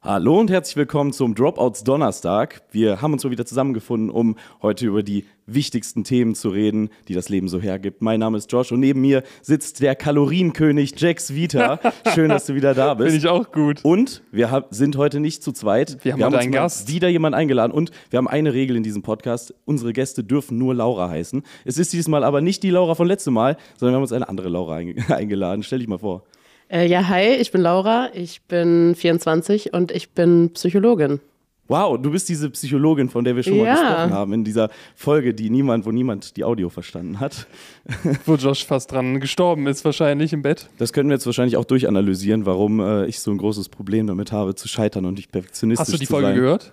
Hallo und herzlich willkommen zum Dropouts Donnerstag. Wir haben uns mal wieder zusammengefunden, um heute über die wichtigsten Themen zu reden, die das Leben so hergibt. Mein Name ist Josh und neben mir sitzt der Kalorienkönig Jax Vita. Schön, dass du wieder da bist. Finde ich auch gut. Und wir sind heute nicht zu zweit. Wir haben heute uns einen mal Gast. wieder jemanden eingeladen und wir haben eine Regel in diesem Podcast. Unsere Gäste dürfen nur Laura heißen. Es ist dieses Mal aber nicht die Laura von letztem Mal, sondern wir haben uns eine andere Laura einge- eingeladen. Stell dich mal vor. Äh, ja, hi, ich bin Laura, ich bin 24 und ich bin Psychologin. Wow, du bist diese Psychologin, von der wir schon mal Ja. gesprochen haben in dieser Folge, die niemand, wo niemand die Audio verstanden hat. Wo Josh fast dran gestorben ist, wahrscheinlich im Bett. Das können wir jetzt wahrscheinlich auch durchanalysieren, warum äh, ich so ein großes Problem damit habe, zu scheitern und nicht perfektionistisch Hast du die zu Folge sein. gehört?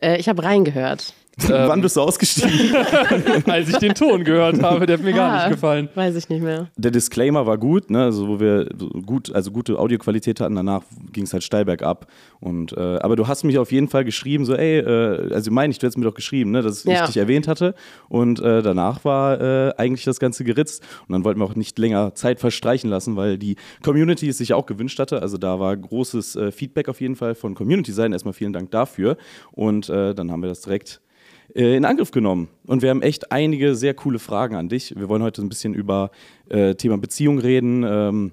Äh, ich habe reingehört. Wann bist du ausgestiegen? Als ich den Ton gehört habe, der hat mir gar Ah, nicht gefallen. Weiß ich nicht mehr. Der Disclaimer war gut, ne? also wo wir so gut, also gute Audioqualität hatten. Danach ging es halt steil bergab. Und, äh, aber du hast mich auf jeden Fall geschrieben, so, ey, äh, also meine ich, du hättest mir doch geschrieben, ne, dass ich Ja. dich erwähnt hatte. Und äh, danach war äh, eigentlich das Ganze geritzt. Und dann wollten wir auch nicht länger Zeit verstreichen lassen, weil die Community es sich auch gewünscht hatte. Also da war großes äh, Feedback auf jeden Fall von Community-Seiten. Erstmal vielen Dank dafür. Und äh, dann haben wir das direkt in Angriff genommen. Und wir haben echt einige sehr coole Fragen an dich. Wir wollen heute ein bisschen über äh, Thema Beziehung reden. Ähm,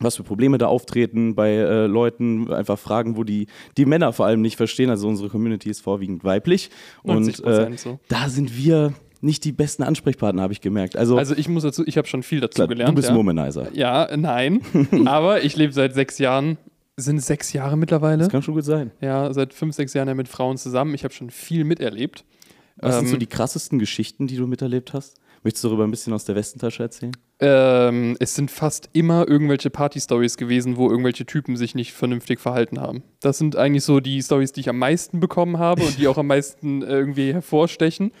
was für Probleme da auftreten bei äh, Leuten, einfach Fragen, wo die, die Männer vor allem nicht verstehen. Also unsere Community ist vorwiegend weiblich. Und 90% äh, so. da sind wir nicht die besten Ansprechpartner, habe ich gemerkt. Also, Also ich muss dazu, ich habe schon viel dazu klar, gelernt. du bist ja. Womanizer. Ja, nein. Aber ich lebe seit sechs Jahren. Sind sechs Jahre mittlerweile? Das kann schon gut sein. Ja, seit fünf, sechs Jahren ja mit Frauen zusammen. Ich habe schon viel miterlebt. Was sind Ähm, so die krassesten Geschichten, die du miterlebt hast? Möchtest du darüber ein bisschen aus der Westentasche erzählen? Ähm, es sind fast immer irgendwelche Party-Stories gewesen, wo irgendwelche Typen sich nicht vernünftig verhalten haben. Das sind eigentlich so die Stories, die ich am meisten bekommen habe und die auch am meisten äh, irgendwie hervorstechen.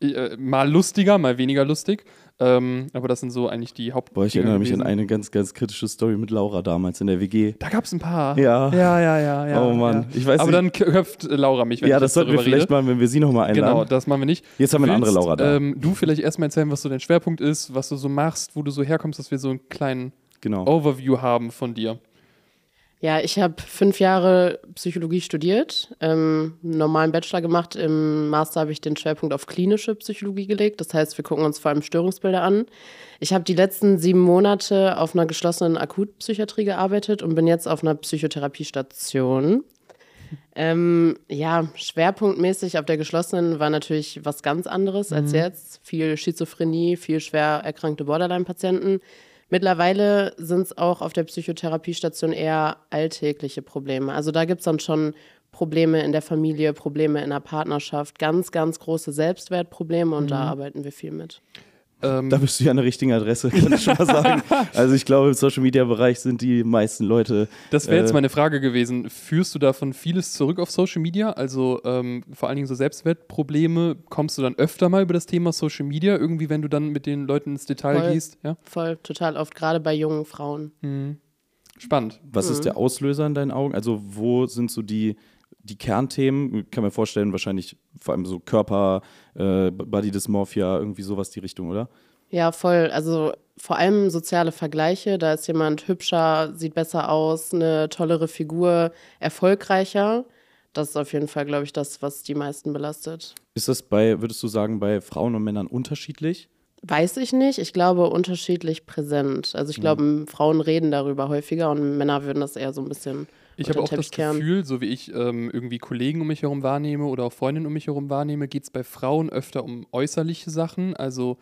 Äh, mal lustiger, mal weniger lustig. Ähm, aber das sind so eigentlich die Haupt. Boah, ich erinnere mich an eine ganz, ganz kritische Story mit Laura damals in der WG. Da gab es ein paar. Ja. Ja, ja, ja. ja Oh Mann, Ja. ich weiß aber nicht- dann köpft Laura mich, wenn Ja, ich das sollten wir vielleicht rede. mal, wenn wir sie nochmal einladen. Genau, das machen wir nicht. Jetzt haben wir eine andere Laura da. Ähm, du vielleicht erstmal erzählen, was so dein Schwerpunkt ist, was du so machst, wo du so herkommst, dass wir so einen kleinen genau. Overview haben von dir. Ja, ich habe fünf Jahre Psychologie studiert, ähm, einen normalen Bachelor gemacht. Im Master habe ich den Schwerpunkt auf klinische Psychologie gelegt. Das heißt, wir gucken uns vor allem Störungsbilder an. Ich habe die letzten sieben Monate auf einer geschlossenen Akutpsychiatrie gearbeitet und bin jetzt auf einer Psychotherapiestation. Ähm, ja, schwerpunktmäßig auf der geschlossenen war natürlich was ganz anderes als jetzt. Viel Schizophrenie, viel schwer erkrankte Borderline-Patienten. Mittlerweile sind es auch auf der Psychotherapiestation eher alltägliche Probleme. Also da gibt es dann schon Probleme in der Familie, Probleme in der Partnerschaft, ganz, ganz große Selbstwertprobleme und da arbeiten wir viel mit. Ähm, Da bist du ja an der richtigen Adresse, kann ich schon mal sagen. Also ich glaube, im Social-Media-Bereich sind die meisten Leute. Das wäre jetzt äh, meine Frage gewesen. Führst du davon vieles zurück auf Social Media? Also ähm, vor allen Dingen so Selbstwertprobleme. Kommst du dann öfter mal über das Thema Social Media, irgendwie, wenn du dann mit den Leuten ins Detail Voll. gehst? Ja? Voll, total oft, gerade bei jungen Frauen. Spannend. Was ist der Auslöser in deinen Augen? Also wo sind so die, die Kernthemen? Kann mir vorstellen, wahrscheinlich vor allem so Körper, äh, Body Dysmorphia, irgendwie sowas die Richtung, oder? Ja, voll. Also vor allem soziale Vergleiche. Da ist jemand hübscher, sieht besser aus, eine tollere Figur, erfolgreicher. Das ist auf jeden Fall, glaube ich, das, was die meisten belastet. Ist das bei, würdest du sagen, bei Frauen und Männern unterschiedlich? Weiß ich nicht. Ich glaube, unterschiedlich präsent. Also ich glaube, Frauen reden darüber häufiger und Männer würden das eher so ein bisschen Ich habe auch das. Gefühl, so wie ich ähm, irgendwie Kollegen um mich herum wahrnehme oder auch Freundinnen um mich herum wahrnehme, geht es bei Frauen öfter um äußerliche Sachen, also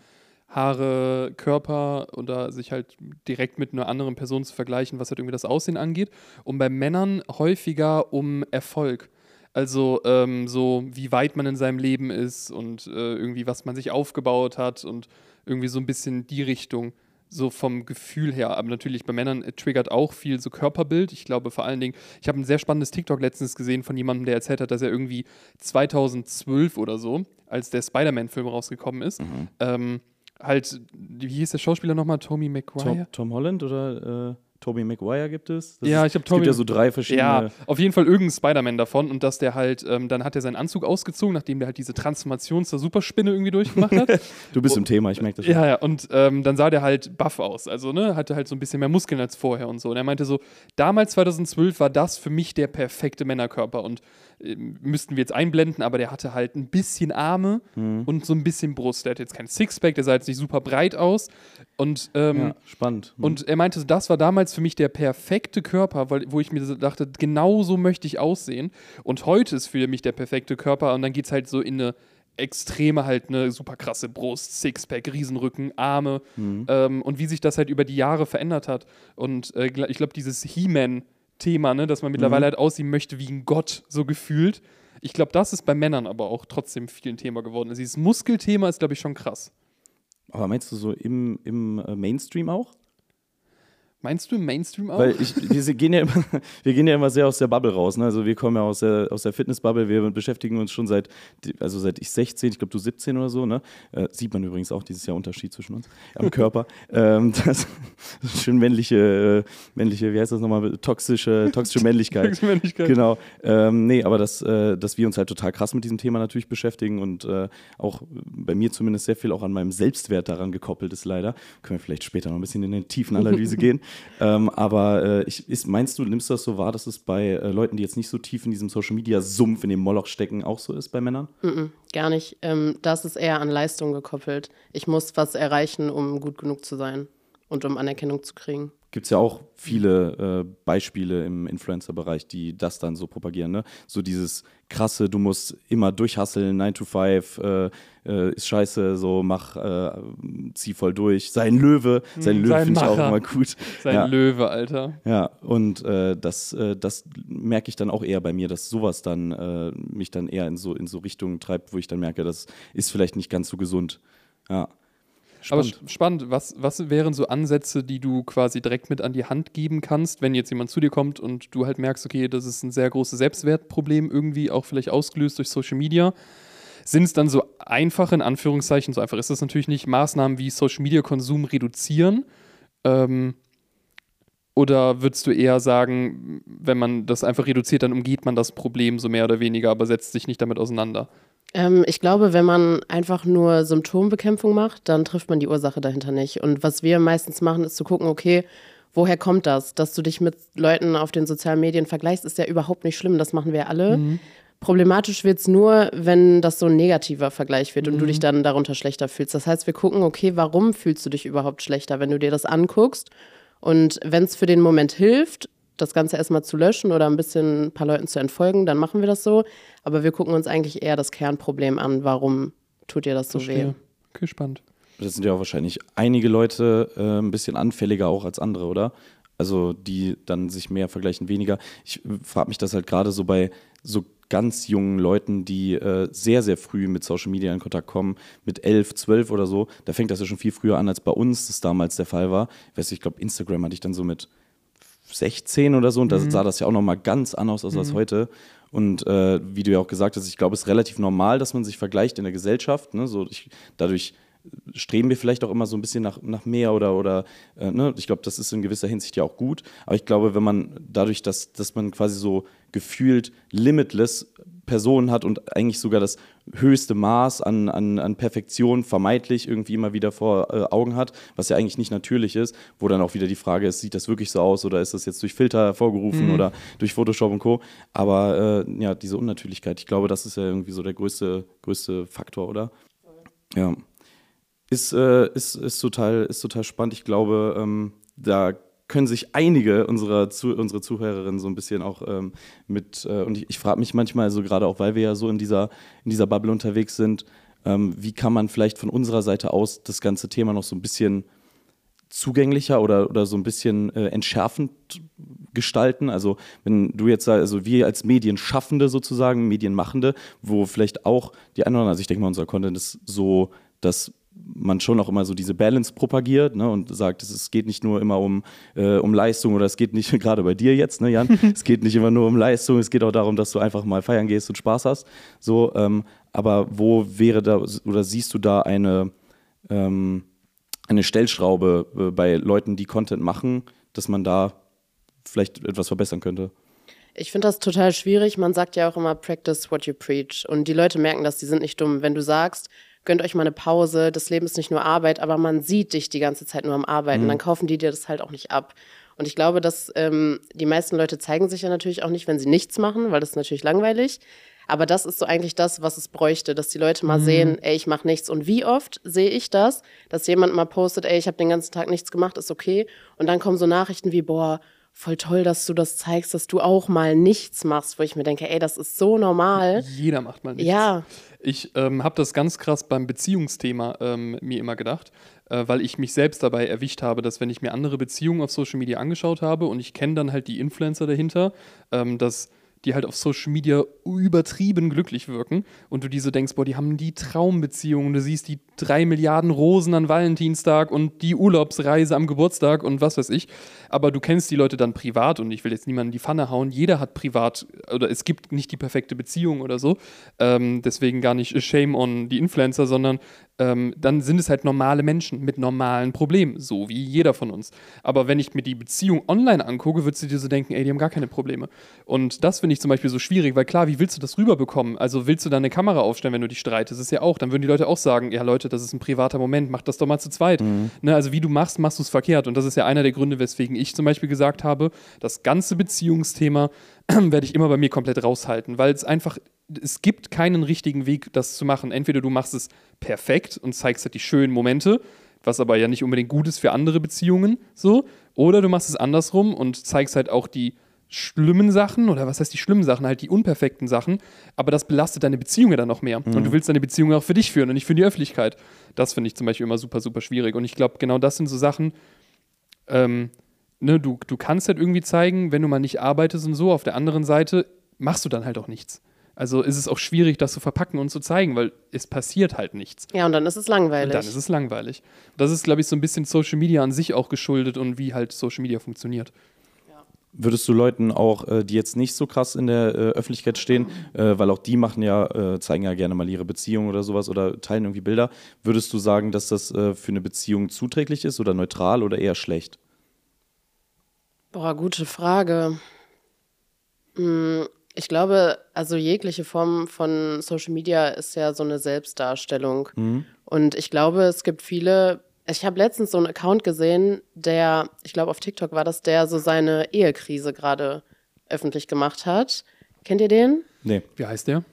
Haare, Körper oder sich halt direkt mit einer anderen Person zu vergleichen, was halt irgendwie das Aussehen angeht. Und bei Männern häufiger um Erfolg. Also ähm, so, wie weit man in seinem Leben ist und äh, irgendwie, was man sich aufgebaut hat und irgendwie so ein bisschen die Richtung so vom Gefühl her. Aber natürlich bei Männern äh, triggert auch viel so Körperbild. Ich glaube vor allen Dingen, ich habe ein sehr spannendes TikTok letztens gesehen von jemandem, der erzählt hat, dass er irgendwie 2012 oder so, als der Spider-Man-Film rausgekommen ist, ähm, halt, wie hieß der Schauspieler nochmal? Tommy Tom, McGuire? Tom Holland oder? Äh, Tobey Maguire gibt es. Das Ja, ich hab Es gibt Tobey- ja so drei verschiedene. Ja, auf jeden Fall irgendein Spider-Man davon und dass der halt, ähm, dann hat er seinen Anzug ausgezogen, nachdem der halt diese Transformation zur Superspinne irgendwie durchgemacht hat. Du bist im Thema, ich merke das schon. Ja, ja, und ähm, dann sah der halt buff aus. Also, ne, hatte halt so ein bisschen mehr Muskeln als vorher und so. Und er meinte so, damals 2012 war das für mich der perfekte Männerkörper. Und ähm, müssten wir jetzt einblenden, aber der hatte halt ein bisschen Arme Mhm. und so ein bisschen Brust. Der hat jetzt kein Sixpack, der sah jetzt nicht super breit aus. Und, ähm, Ja, spannend. Mhm. und er meinte, das war damals für mich der perfekte Körper, weil, wo ich mir so dachte, genau so möchte ich aussehen. Und heute ist für mich der perfekte Körper und dann geht es halt so in eine extreme, halt eine super krasse Brust, Sixpack, Riesenrücken, Arme Mhm. ähm, und wie sich das halt über die Jahre verändert hat. Und äh, ich glaube, dieses He-Man-Thema, ne, dass man mittlerweile halt aussehen möchte wie ein Gott, so gefühlt. Ich glaube, das ist bei Männern aber auch trotzdem viel ein Thema geworden. Also dieses Muskelthema ist, glaube ich, schon krass. Aber meinst du so im, im äh, Mainstream auch? Meinst du im Mainstream auch? Weil ich, wir gehen ja immer, wir gehen ja immer sehr aus der Bubble raus. Ne? Also wir kommen ja aus der, aus der Fitnessbubble, wir beschäftigen uns schon seit, also seit ich 16, ich glaube du 17 oder so, ne? Äh, sieht man übrigens auch dieses Jahr Unterschied zwischen uns am Körper. ähm, das, das ist schön männliche, äh, männliche, wie heißt das nochmal, toxische, toxische Männlichkeit. Männlichkeit. Genau. Ähm, nee, aber dass, äh, dass wir uns halt total krass mit diesem Thema natürlich beschäftigen und äh, auch bei mir zumindest sehr viel auch an meinem Selbstwert daran gekoppelt ist leider. Können wir vielleicht später noch ein bisschen in eine tiefen Analyse gehen. Ähm, aber äh, ich, ist, meinst du, nimmst du das so wahr, dass es bei äh, Leuten, die jetzt nicht so tief in diesem Social Media Sumpf, in dem Moloch stecken, auch so ist bei Männern? Mm-mm, gar nicht. Ähm, das ist eher an Leistung gekoppelt. Ich muss was erreichen, um gut genug zu sein und um Anerkennung zu kriegen. Gibt es ja auch viele äh, Beispiele im Influencer-Bereich, die das dann so propagieren. Ne? So dieses krasse, du musst immer durchhasseln, 9 to 5, äh, äh, ist scheiße, so mach, äh, zieh voll durch, sei ein Löwe. Sein Hm, Löwe finde ich auch immer gut. Sein ja. Löwe, Alter. Ja, und äh, das, äh, das merke ich dann auch eher bei mir, dass sowas dann mich dann eher in so, in so Richtungen treibt, wo ich dann merke, das ist vielleicht nicht ganz so gesund. Ja. Aber Spannend. sch- spannend, was, was wären so Ansätze, die du quasi direkt mit an die Hand geben kannst, wenn jetzt jemand zu dir kommt und du halt merkst, okay, das ist ein sehr großes Selbstwertproblem, irgendwie auch vielleicht ausgelöst durch Social Media. Sind es dann so einfache, in Anführungszeichen, so einfach ist das natürlich nicht, Maßnahmen wie Social Media Konsum reduzieren? Ähm, oder würdest du eher sagen, wenn man das einfach reduziert, dann umgeht man das Problem so mehr oder weniger, aber setzt sich nicht damit auseinander? Ähm, ich glaube, wenn man einfach nur Symptombekämpfung macht, dann trifft man die Ursache dahinter nicht. Und was wir meistens machen, ist zu gucken, okay, woher kommt das? Dass du dich mit Leuten auf den sozialen Medien vergleichst, ist ja überhaupt nicht schlimm. Das machen wir alle. Problematisch wird es nur, wenn das so ein negativer Vergleich wird und du dich dann darunter schlechter fühlst. Das heißt, wir gucken, okay, warum fühlst du dich überhaupt schlechter, wenn du dir das anguckst? Und wenn es für den Moment hilft, das Ganze erstmal zu löschen oder ein bisschen ein paar Leuten zu entfolgen, dann machen wir das so. Aber wir gucken uns eigentlich eher das Kernproblem an, warum tut dir das so weh. Verstehe. Okay, spannend. Das sind ja auch wahrscheinlich einige Leute äh, ein bisschen anfälliger auch als andere, oder? Also die dann sich mehr vergleichen, weniger. Ich frage mich das halt gerade so bei so ganz jungen Leuten, die äh, sehr, sehr früh mit Social Media in Kontakt kommen, mit elf, zwölf oder so. Da fängt das ja schon viel früher an, als bei uns das damals der Fall war. Ich weiß nicht, ich glaube, Instagram hatte ich dann so mit 16 oder so und da sah das ja auch nochmal ganz anders aus als heute. Und äh, wie du ja auch gesagt hast, ich glaube, es ist relativ normal, dass man sich vergleicht in der Gesellschaft. Ne? So, ich, dadurch streben wir vielleicht auch immer so ein bisschen nach, nach mehr oder, oder äh, ne? ich glaube, das ist in gewisser Hinsicht ja auch gut. Aber ich glaube, wenn man dadurch, dass, dass man quasi so gefühlt limitless Personen hat und eigentlich sogar das höchste Maß an, an, an Perfektion vermeintlich irgendwie immer wieder vor äh, Augen hat, was ja eigentlich nicht natürlich ist, wo dann auch wieder die Frage ist, sieht das wirklich so aus oder ist das jetzt durch Filter hervorgerufen oder durch Photoshop und Co. Aber äh, ja, diese Unnatürlichkeit, ich glaube, das ist ja irgendwie so der größte, größte Faktor, oder? Ja. Ist, äh, ist, ist, total, ist total spannend. Ich glaube, ähm, da können sich einige unserer, zu, unsere Zuhörerinnen so ein bisschen auch ähm, mit, äh, und ich, ich frage mich manchmal, so gerade auch, weil wir ja so in dieser, in dieser Bubble unterwegs sind, ähm, wie kann man vielleicht von unserer Seite aus das ganze Thema noch so ein bisschen zugänglicher oder, oder so ein bisschen äh, entschärfend gestalten. Also wenn du jetzt sagst, also wir als Medienschaffende sozusagen, Medienmachende, wo vielleicht auch die anderen, also ich denke mal, unser Content ist so, dass man schon auch immer so diese Balance propagiert ne, und sagt, es, geht nicht nur immer um, äh, um Leistung oder es geht nicht, gerade bei dir jetzt, ne, Jan, es geht nicht immer nur um Leistung, es geht auch darum, dass du einfach mal feiern gehst und Spaß hast. So, ähm, aber wo wäre da oder siehst du da eine, ähm, eine Stellschraube äh, bei Leuten, die Content machen, dass man da vielleicht etwas verbessern könnte? Ich finde das total schwierig. Man sagt ja auch immer, practice what you preach. Und die Leute merken das, die sind nicht dumm. Wenn du sagst, gönnt euch mal eine Pause, das Leben ist nicht nur Arbeit, aber man sieht dich die ganze Zeit nur am Arbeiten, mhm. dann kaufen die dir das halt auch nicht ab. Und ich glaube, dass ähm, die meisten Leute zeigen sich ja natürlich auch nicht, wenn sie nichts machen, weil das ist natürlich langweilig. Aber das ist so eigentlich das, was es bräuchte, dass die Leute mal mhm. sehen, ey, ich mache nichts. Und wie oft sehe ich das, dass jemand mal postet, ey, ich habe den ganzen Tag nichts gemacht, ist okay. Und dann kommen so Nachrichten wie, boah, voll toll, dass du das zeigst, dass du auch mal nichts machst, wo ich mir denke, ey, das ist so normal. Jeder macht mal nichts. Ja. Ich ähm, habe das ganz krass beim Beziehungsthema ähm, mir immer gedacht, äh, weil ich mich selbst dabei erwischt habe, dass wenn ich mir andere Beziehungen auf Social Media angeschaut habe und ich kenne dann halt die Influencer dahinter, ähm, dass die halt auf Social Media übertrieben glücklich wirken und du diese so denkst, boah, die haben die Traumbeziehungen, du siehst die drei Milliarden Rosen an Valentinstag und die Urlaubsreise am Geburtstag und was weiß ich, aber du kennst die Leute dann privat und ich will jetzt niemanden in die Pfanne hauen, jeder hat privat oder es gibt nicht die perfekte Beziehung oder so, ähm, deswegen gar nicht Shame on die Influencer, sondern ähm, dann sind es halt normale Menschen mit normalen Problemen, so wie jeder von uns. Aber wenn ich mir die Beziehung online angucke, würdest du dir so denken, ey, die haben gar keine Probleme. Und das finde ich zum Beispiel so schwierig, weil klar, wie willst du das rüberbekommen? Also willst du da eine Kamera aufstellen, wenn du dich streitest? Das ist ja auch, dann würden die Leute auch sagen, ja Leute, das ist ein privater Moment, mach das doch mal zu zweit. Mhm. Ne, also wie du machst, machst du es verkehrt. Und das ist ja einer der Gründe, weswegen ich zum Beispiel gesagt habe, das ganze Beziehungsthema werde ich immer bei mir komplett raushalten, weil es einfach, es gibt keinen richtigen Weg, das zu machen. Entweder du machst es perfekt und zeigst halt die schönen Momente, was aber ja nicht unbedingt gut ist für andere Beziehungen, so, oder du machst es andersrum und zeigst halt auch die schlimmen Sachen oder was heißt die schlimmen Sachen, halt die unperfekten Sachen, aber das belastet deine Beziehung ja dann noch mehr. Mhm. Und du willst deine Beziehung auch für dich führen und nicht für die Öffentlichkeit. Das finde ich zum Beispiel immer super, super schwierig. Und ich glaube, genau das sind so Sachen, ähm, ne, du, du kannst halt irgendwie zeigen, wenn du mal nicht arbeitest und so, auf der anderen Seite machst du dann halt auch nichts. Also ist es auch schwierig, das zu verpacken und zu zeigen, weil es passiert halt nichts. Ja, und dann ist es langweilig. Und dann ist es langweilig. Das ist, glaube ich, so ein bisschen Social Media an sich auch geschuldet und wie halt Social Media funktioniert. Würdest du Leuten auch, äh, die jetzt nicht so krass in der äh, Öffentlichkeit stehen, äh, weil auch die machen ja, zeigen ja gerne mal ihre Beziehung oder sowas oder teilen irgendwie Bilder, würdest du sagen, dass das für eine Beziehung zuträglich ist oder neutral oder eher schlecht? Boah, gute Frage. Hm, ich glaube, also jegliche Form von Social Media ist ja so eine Selbstdarstellung. Mhm. Und ich glaube, es gibt viele ich habe letztens so einen Account gesehen, der, ich glaube auf TikTok war das, der so seine Ehekrise gerade öffentlich gemacht hat. Kennt ihr den? Nee. Wie heißt der?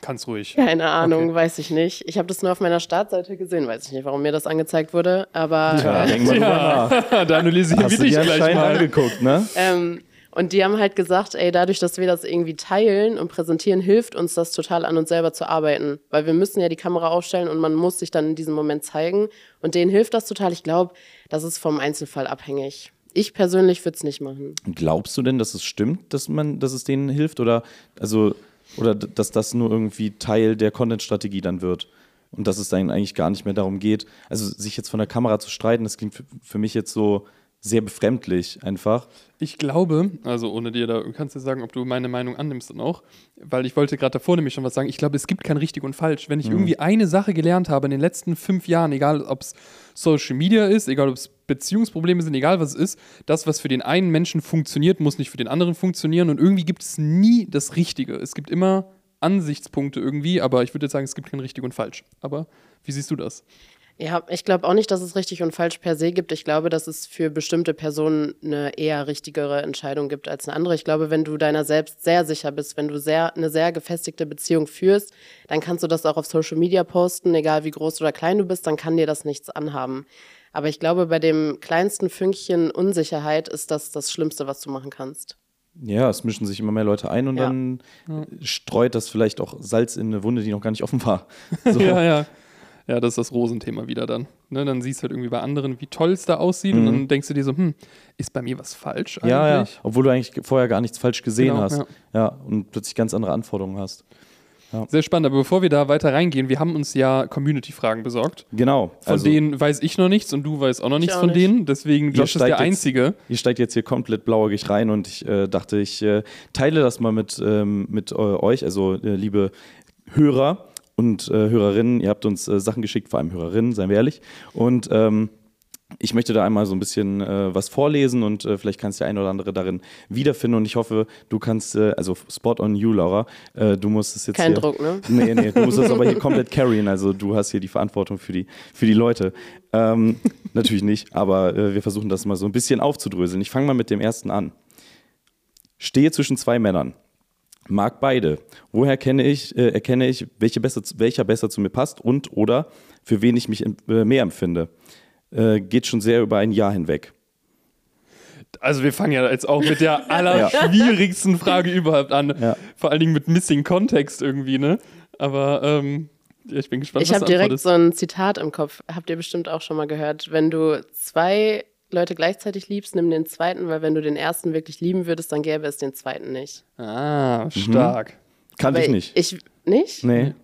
Kannst ruhig. Keine Ahnung, okay. weiß ich nicht. Ich habe das nur auf meiner Startseite gesehen, weiß ich nicht, warum mir das angezeigt wurde, aber. Ja, äh, denk mal ja. nach. da analysieren wir dich gleich mal. angeguckt, ne? Ähm, und die haben halt gesagt, ey, dadurch, dass wir das irgendwie teilen und präsentieren, hilft uns das total an uns selber zu arbeiten. Weil wir müssen ja die Kamera aufstellen und man muss sich dann in diesem Moment zeigen. Und denen hilft das total. Ich glaube, das ist vom Einzelfall abhängig. Ich persönlich würde es nicht machen. Glaubst du denn, dass es stimmt, dass man, dass es denen hilft? Oder also, oder dass das nur irgendwie Teil der Content-Strategie dann wird? Und dass es dann eigentlich gar nicht mehr darum geht, also sich jetzt von der Kamera zu streiten, das klingt für, für mich jetzt so sehr befremdlich einfach. Ich glaube, also ohne dir da, kannst du sagen, ob du meine Meinung annimmst dann auch, weil ich wollte gerade davor nämlich schon was sagen. Ich glaube, es gibt kein richtig und falsch. Wenn ich mhm. irgendwie eine Sache gelernt habe in den letzten fünf Jahren, egal ob es Social Media ist, egal ob es Beziehungsprobleme sind, egal was es ist, das, was für den einen Menschen funktioniert, muss nicht für den anderen funktionieren und irgendwie gibt es nie das Richtige. Es gibt immer Ansichtspunkte irgendwie, aber ich würde jetzt sagen, es gibt kein richtig und falsch. Aber wie siehst du das? Ja, ich glaube auch nicht, dass es richtig und falsch per se gibt. Ich glaube, dass es für bestimmte Personen eine eher richtigere Entscheidung gibt als eine andere. Ich glaube, wenn du deiner selbst sehr sicher bist, wenn du sehr, eine sehr gefestigte Beziehung führst, dann kannst du das auch auf Social Media posten, egal wie groß oder klein du bist, dann kann dir das nichts anhaben. Aber ich glaube, bei dem kleinsten Fünkchen Unsicherheit ist das das Schlimmste, was du machen kannst. Ja, es mischen sich immer mehr Leute ein und ja. dann streut das vielleicht auch Salz in eine Wunde, die noch gar nicht offen war. So. ja, ja. Ja, das ist das Rosenthema wieder dann. Ne, dann siehst du halt irgendwie bei anderen, wie toll es da aussieht mhm. und dann denkst du dir so, hm, ist bei mir was falsch eigentlich? Ja, ja, obwohl du eigentlich vorher gar nichts falsch gesehen genau, hast. Ja. ja. und plötzlich ganz andere Anforderungen hast. Ja. Sehr spannend, aber bevor wir da weiter reingehen, wir haben uns ja Community-Fragen besorgt. Genau. Von also, denen weiß ich noch nichts und du weißt auch noch nichts auch von nicht. denen, deswegen Josh ist der Einzige. Jetzt, ihr steigt jetzt hier komplett blauäugig rein und ich äh, dachte, ich äh, teile das mal mit, ähm, mit äh, euch, also äh, liebe Hörer und äh, Hörerinnen, ihr habt uns äh, Sachen geschickt, vor allem Hörerinnen, seien wir ehrlich. Und ähm, ich möchte da einmal so ein bisschen äh, was vorlesen und äh, vielleicht kannst du eine oder andere darin wiederfinden und ich hoffe, du kannst, äh, also Spot on you, Laura, äh, du musst es jetzt Kein hier, Druck, ne? Nee, nee, du musst es aber hier komplett carryen, also du hast hier die Verantwortung für die, für die Leute. Ähm, natürlich nicht, aber äh, wir versuchen das mal so ein bisschen aufzudröseln. Ich fange mal mit dem ersten an. Stehe zwischen zwei Männern. Mag beide. Woher kenne ich, äh, erkenne ich, welche besser, welcher besser zu mir passt und oder für wen ich mich äh, mehr empfinde? Äh, geht schon sehr über ein Jahr hinweg. Also wir fangen ja jetzt auch mit der allerschwierigsten Frage überhaupt an. Ja. Vor allen Dingen mit Missing Context irgendwie, ne? Aber ähm, ja, ich bin gespannt, Ich was habe direkt so ein Zitat im Kopf. Habt ihr bestimmt auch schon mal gehört. Wenn du zwei Leute gleichzeitig liebst, nimm den zweiten, weil wenn du den ersten wirklich lieben würdest, dann gäbe es den zweiten nicht. Ah, stark. Kannte ich nicht. Ich nicht? nee.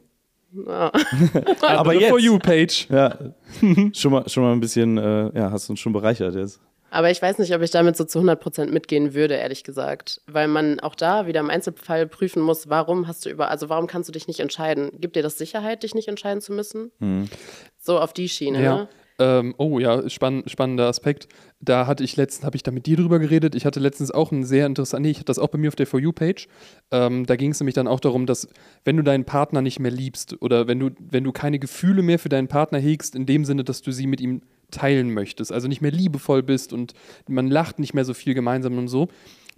Ah. Aber jetzt. For You Page. Ja, schon mal, schon mal ein bisschen, äh, ja, hast uns schon bereichert jetzt. Aber ich weiß nicht, ob ich damit so zu 100% mitgehen würde, ehrlich gesagt. Weil man auch da wieder im Einzelfall prüfen muss, warum hast du über, also warum kannst du dich nicht entscheiden? Gibt dir das Sicherheit, dich nicht entscheiden zu müssen? So auf die Schiene, Ja. ne? Ähm, oh ja, spann spannender Aspekt. Da hatte ich letztens, habe ich da mit dir drüber geredet. Ich hatte letztens auch einen sehr interessanten, nee, ich hatte das auch bei mir auf der For You-Page. Ähm, da ging es nämlich dann auch darum, dass wenn du deinen Partner nicht mehr liebst oder wenn du, wenn du keine Gefühle mehr für deinen Partner hegst, in dem Sinne, dass du sie mit ihm teilen möchtest, also nicht mehr liebevoll bist und man lacht nicht mehr so viel gemeinsam und so,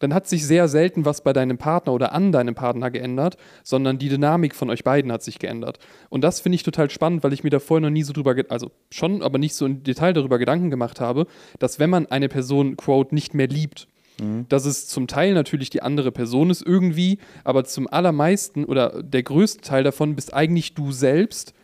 dann hat sich sehr selten was bei deinem Partner oder an deinem Partner geändert, sondern die Dynamik von euch beiden hat sich geändert. Und das finde ich total spannend, weil ich mir da vorher noch nie so drüber, also schon, aber nicht so im Detail darüber Gedanken gemacht habe, dass wenn man eine Person, quote, nicht mehr liebt, dass es zum Teil natürlich die andere Person ist irgendwie, aber zum allermeisten oder der größte Teil davon bist eigentlich du selbst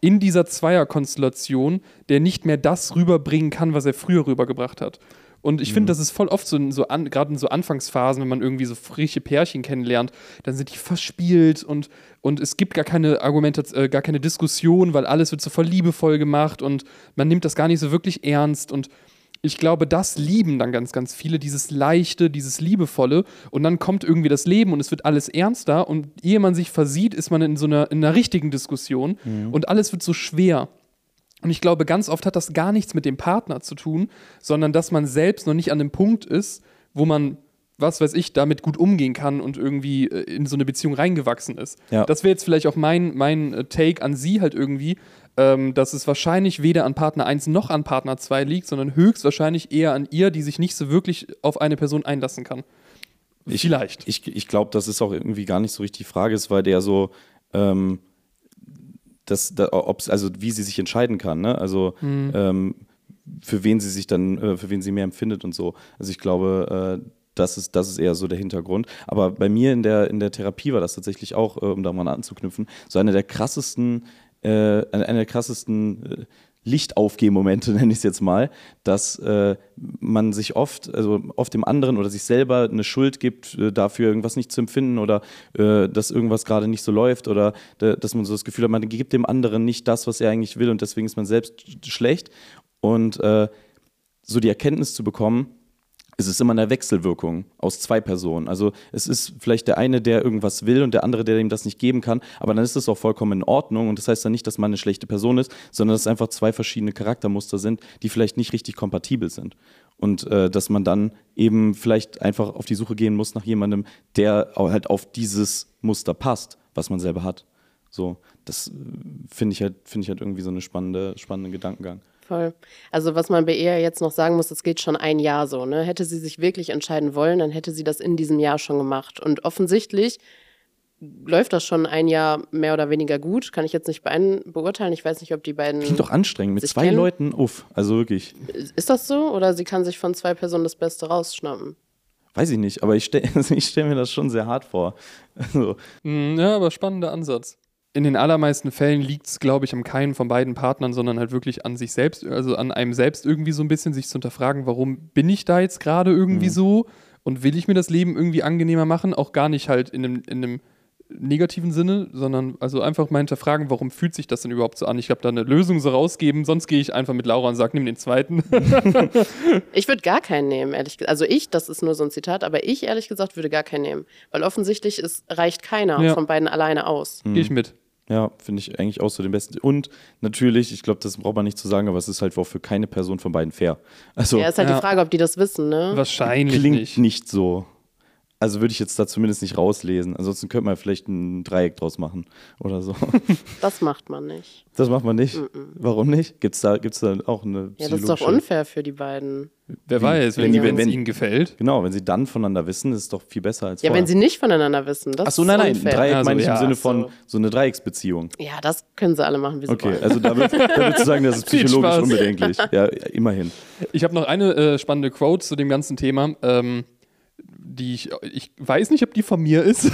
in dieser Zweierkonstellation, der nicht mehr das rüberbringen kann, was er früher rübergebracht hat. Und ich finde, das ist voll oft so, in so an, gerade in so Anfangsphasen, wenn man irgendwie so frische Pärchen kennenlernt, dann sind die verspielt und, und es gibt gar keine Argumente, äh, gar keine Diskussion, weil alles wird so voll liebevoll gemacht und man nimmt das gar nicht so wirklich ernst und ich glaube, das lieben dann ganz, ganz viele, dieses Leichte, dieses Liebevolle. Und dann kommt irgendwie das Leben und es wird alles ernster. Und ehe man sich versieht, ist man in so einer, in einer richtigen Diskussion und alles wird so schwer. Und ich glaube, ganz oft hat das gar nichts mit dem Partner zu tun, sondern dass man selbst noch nicht an dem Punkt ist, wo man, was weiß ich, damit gut umgehen kann und irgendwie äh, in so eine Beziehung reingewachsen ist. Ja. Das wäre jetzt vielleicht auch mein, mein äh, Take an sie halt irgendwie, ähm, dass es wahrscheinlich weder an Partner 1 noch an Partner 2 liegt, sondern höchstwahrscheinlich eher an ihr, die sich nicht so wirklich auf eine Person einlassen kann. Ich, Vielleicht. Ich, ich glaube, das ist auch irgendwie gar nicht so richtig die Frage ist, weil der so, ähm, das, da, ob's, also wie sie sich entscheiden kann, ne? Also ähm, für wen sie sich dann, äh, für wen sie mehr empfindet und so. Also ich glaube, äh, das ist, das ist eher so der Hintergrund. Aber bei mir in der, in der Therapie war das tatsächlich auch, äh, um da mal anzuknüpfen, so einer der krassesten, äh, einer der krassesten äh, Lichtaufgehmomente, nenne ich es jetzt mal, dass äh, man sich oft, also oft dem anderen oder sich selber eine Schuld gibt, äh, dafür irgendwas nicht zu empfinden oder äh, dass irgendwas gerade nicht so läuft oder äh, dass man so das Gefühl hat, man gibt dem anderen nicht das, was er eigentlich will und deswegen ist man selbst schlecht. Und äh, so die Erkenntnis zu bekommen, es ist immer eine Wechselwirkung aus zwei Personen. Also es ist vielleicht der eine, der irgendwas will und der andere, der ihm das nicht geben kann, aber dann ist das auch vollkommen in Ordnung und das heißt dann nicht, dass man eine schlechte Person ist, sondern dass es einfach zwei verschiedene Charaktermuster sind, die vielleicht nicht richtig kompatibel sind. Und äh, dass man dann eben vielleicht einfach auf die Suche gehen muss nach jemandem, der halt auf dieses Muster passt, was man selber hat. So, das äh, finde ich halt, finde ich halt irgendwie so eine spannende, spannende Gedankengang. Voll. Also was man bei ihr jetzt noch sagen muss, es geht schon ein Jahr so. Ne? Hätte sie sich wirklich entscheiden wollen, dann hätte sie das in diesem Jahr schon gemacht. Und offensichtlich läuft das schon ein Jahr mehr oder weniger gut. Kann ich jetzt nicht beein- beurteilen. Ich weiß nicht, ob die beiden. Klingt doch anstrengend, mit zwei kennen? Leuten, uff, also wirklich. Ist das so? Oder sie kann sich von zwei Personen das Beste rausschnappen? Weiß ich nicht, aber ich stelle stell mir das schon sehr hart vor. Also, Mm, Ja, aber spannender Ansatz. In den allermeisten Fällen liegt es, glaube ich, am keinen von beiden Partnern, sondern halt wirklich an sich selbst, also an einem selbst irgendwie so ein bisschen, sich zu hinterfragen, warum bin ich da jetzt gerade irgendwie so und will ich mir das Leben irgendwie angenehmer machen? Auch gar nicht halt in einem, in einem negativen Sinne, sondern also einfach mal hinterfragen, warum fühlt sich das denn überhaupt so an? Ich habe da eine Lösung so rausgeben, sonst gehe ich einfach mit Laura und sage, nimm den zweiten. Ich würde gar keinen nehmen, ehrlich gesagt. Also ich, das ist nur so ein Zitat, aber ich ehrlich gesagt würde gar keinen nehmen. Weil offensichtlich es reicht keiner Ja. von beiden alleine aus. Gehe ich mit. Ja, finde ich eigentlich auch so den besten. Und natürlich, ich glaube, das braucht man nicht zu sagen, aber es ist halt auch für keine Person von beiden fair. Also Ja, ist halt Ja. die Frage, ob die das wissen, ne? Wahrscheinlich klingt nicht. nicht. so. Also würde ich jetzt da zumindest nicht rauslesen. Ansonsten könnte man vielleicht ein Dreieck draus machen oder so. Das macht man nicht. Das macht man nicht. Warum nicht? Gibt es da, gibt's da auch eine Ja, das ist doch unfair für die beiden. Wer Wie- weiß, wenn, wenn wenn es ihnen gefällt. Genau, wenn sie dann voneinander wissen, ist es doch viel besser als Ja, vorher. wenn sie nicht voneinander wissen. Das Ach so, nein, nein, ist unfair. Dreieck Also, meine ich im ja, Sinne ach von so. so eine Dreiecksbeziehung. Ja, das können sie alle machen, wie sie Okay, wollen. also da, würd, würdest du sagen, das ist psychologisch unbedenklich. Ja, immerhin. Ich habe noch eine äh, spannende Quote zu dem ganzen Thema. Ähm, die ich, ich weiß nicht, ob die von mir ist,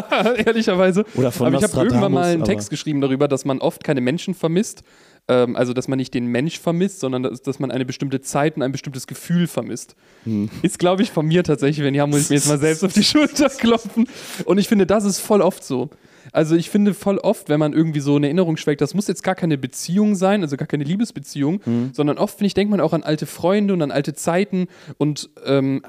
ehrlicherweise. Oder von aber ich habe irgendwann mal einen Text geschrieben darüber, dass man oft keine Menschen vermisst. Ähm, also, dass man nicht den Mensch vermisst, sondern dass, dass man eine bestimmte Zeit und ein bestimmtes Gefühl vermisst. Hm. Ist, glaube ich, von mir tatsächlich. Wenn ja, muss ich mir jetzt mal selbst auf die Schulter klopfen. Und ich finde, das ist voll oft so. Also ich finde voll oft, wenn man irgendwie so in Erinnerung schwelgt, das muss jetzt gar keine Beziehung sein, also gar keine Liebesbeziehung, Hm. sondern oft, finde ich, denkt man auch an alte Freunde und an alte Zeiten und ähm,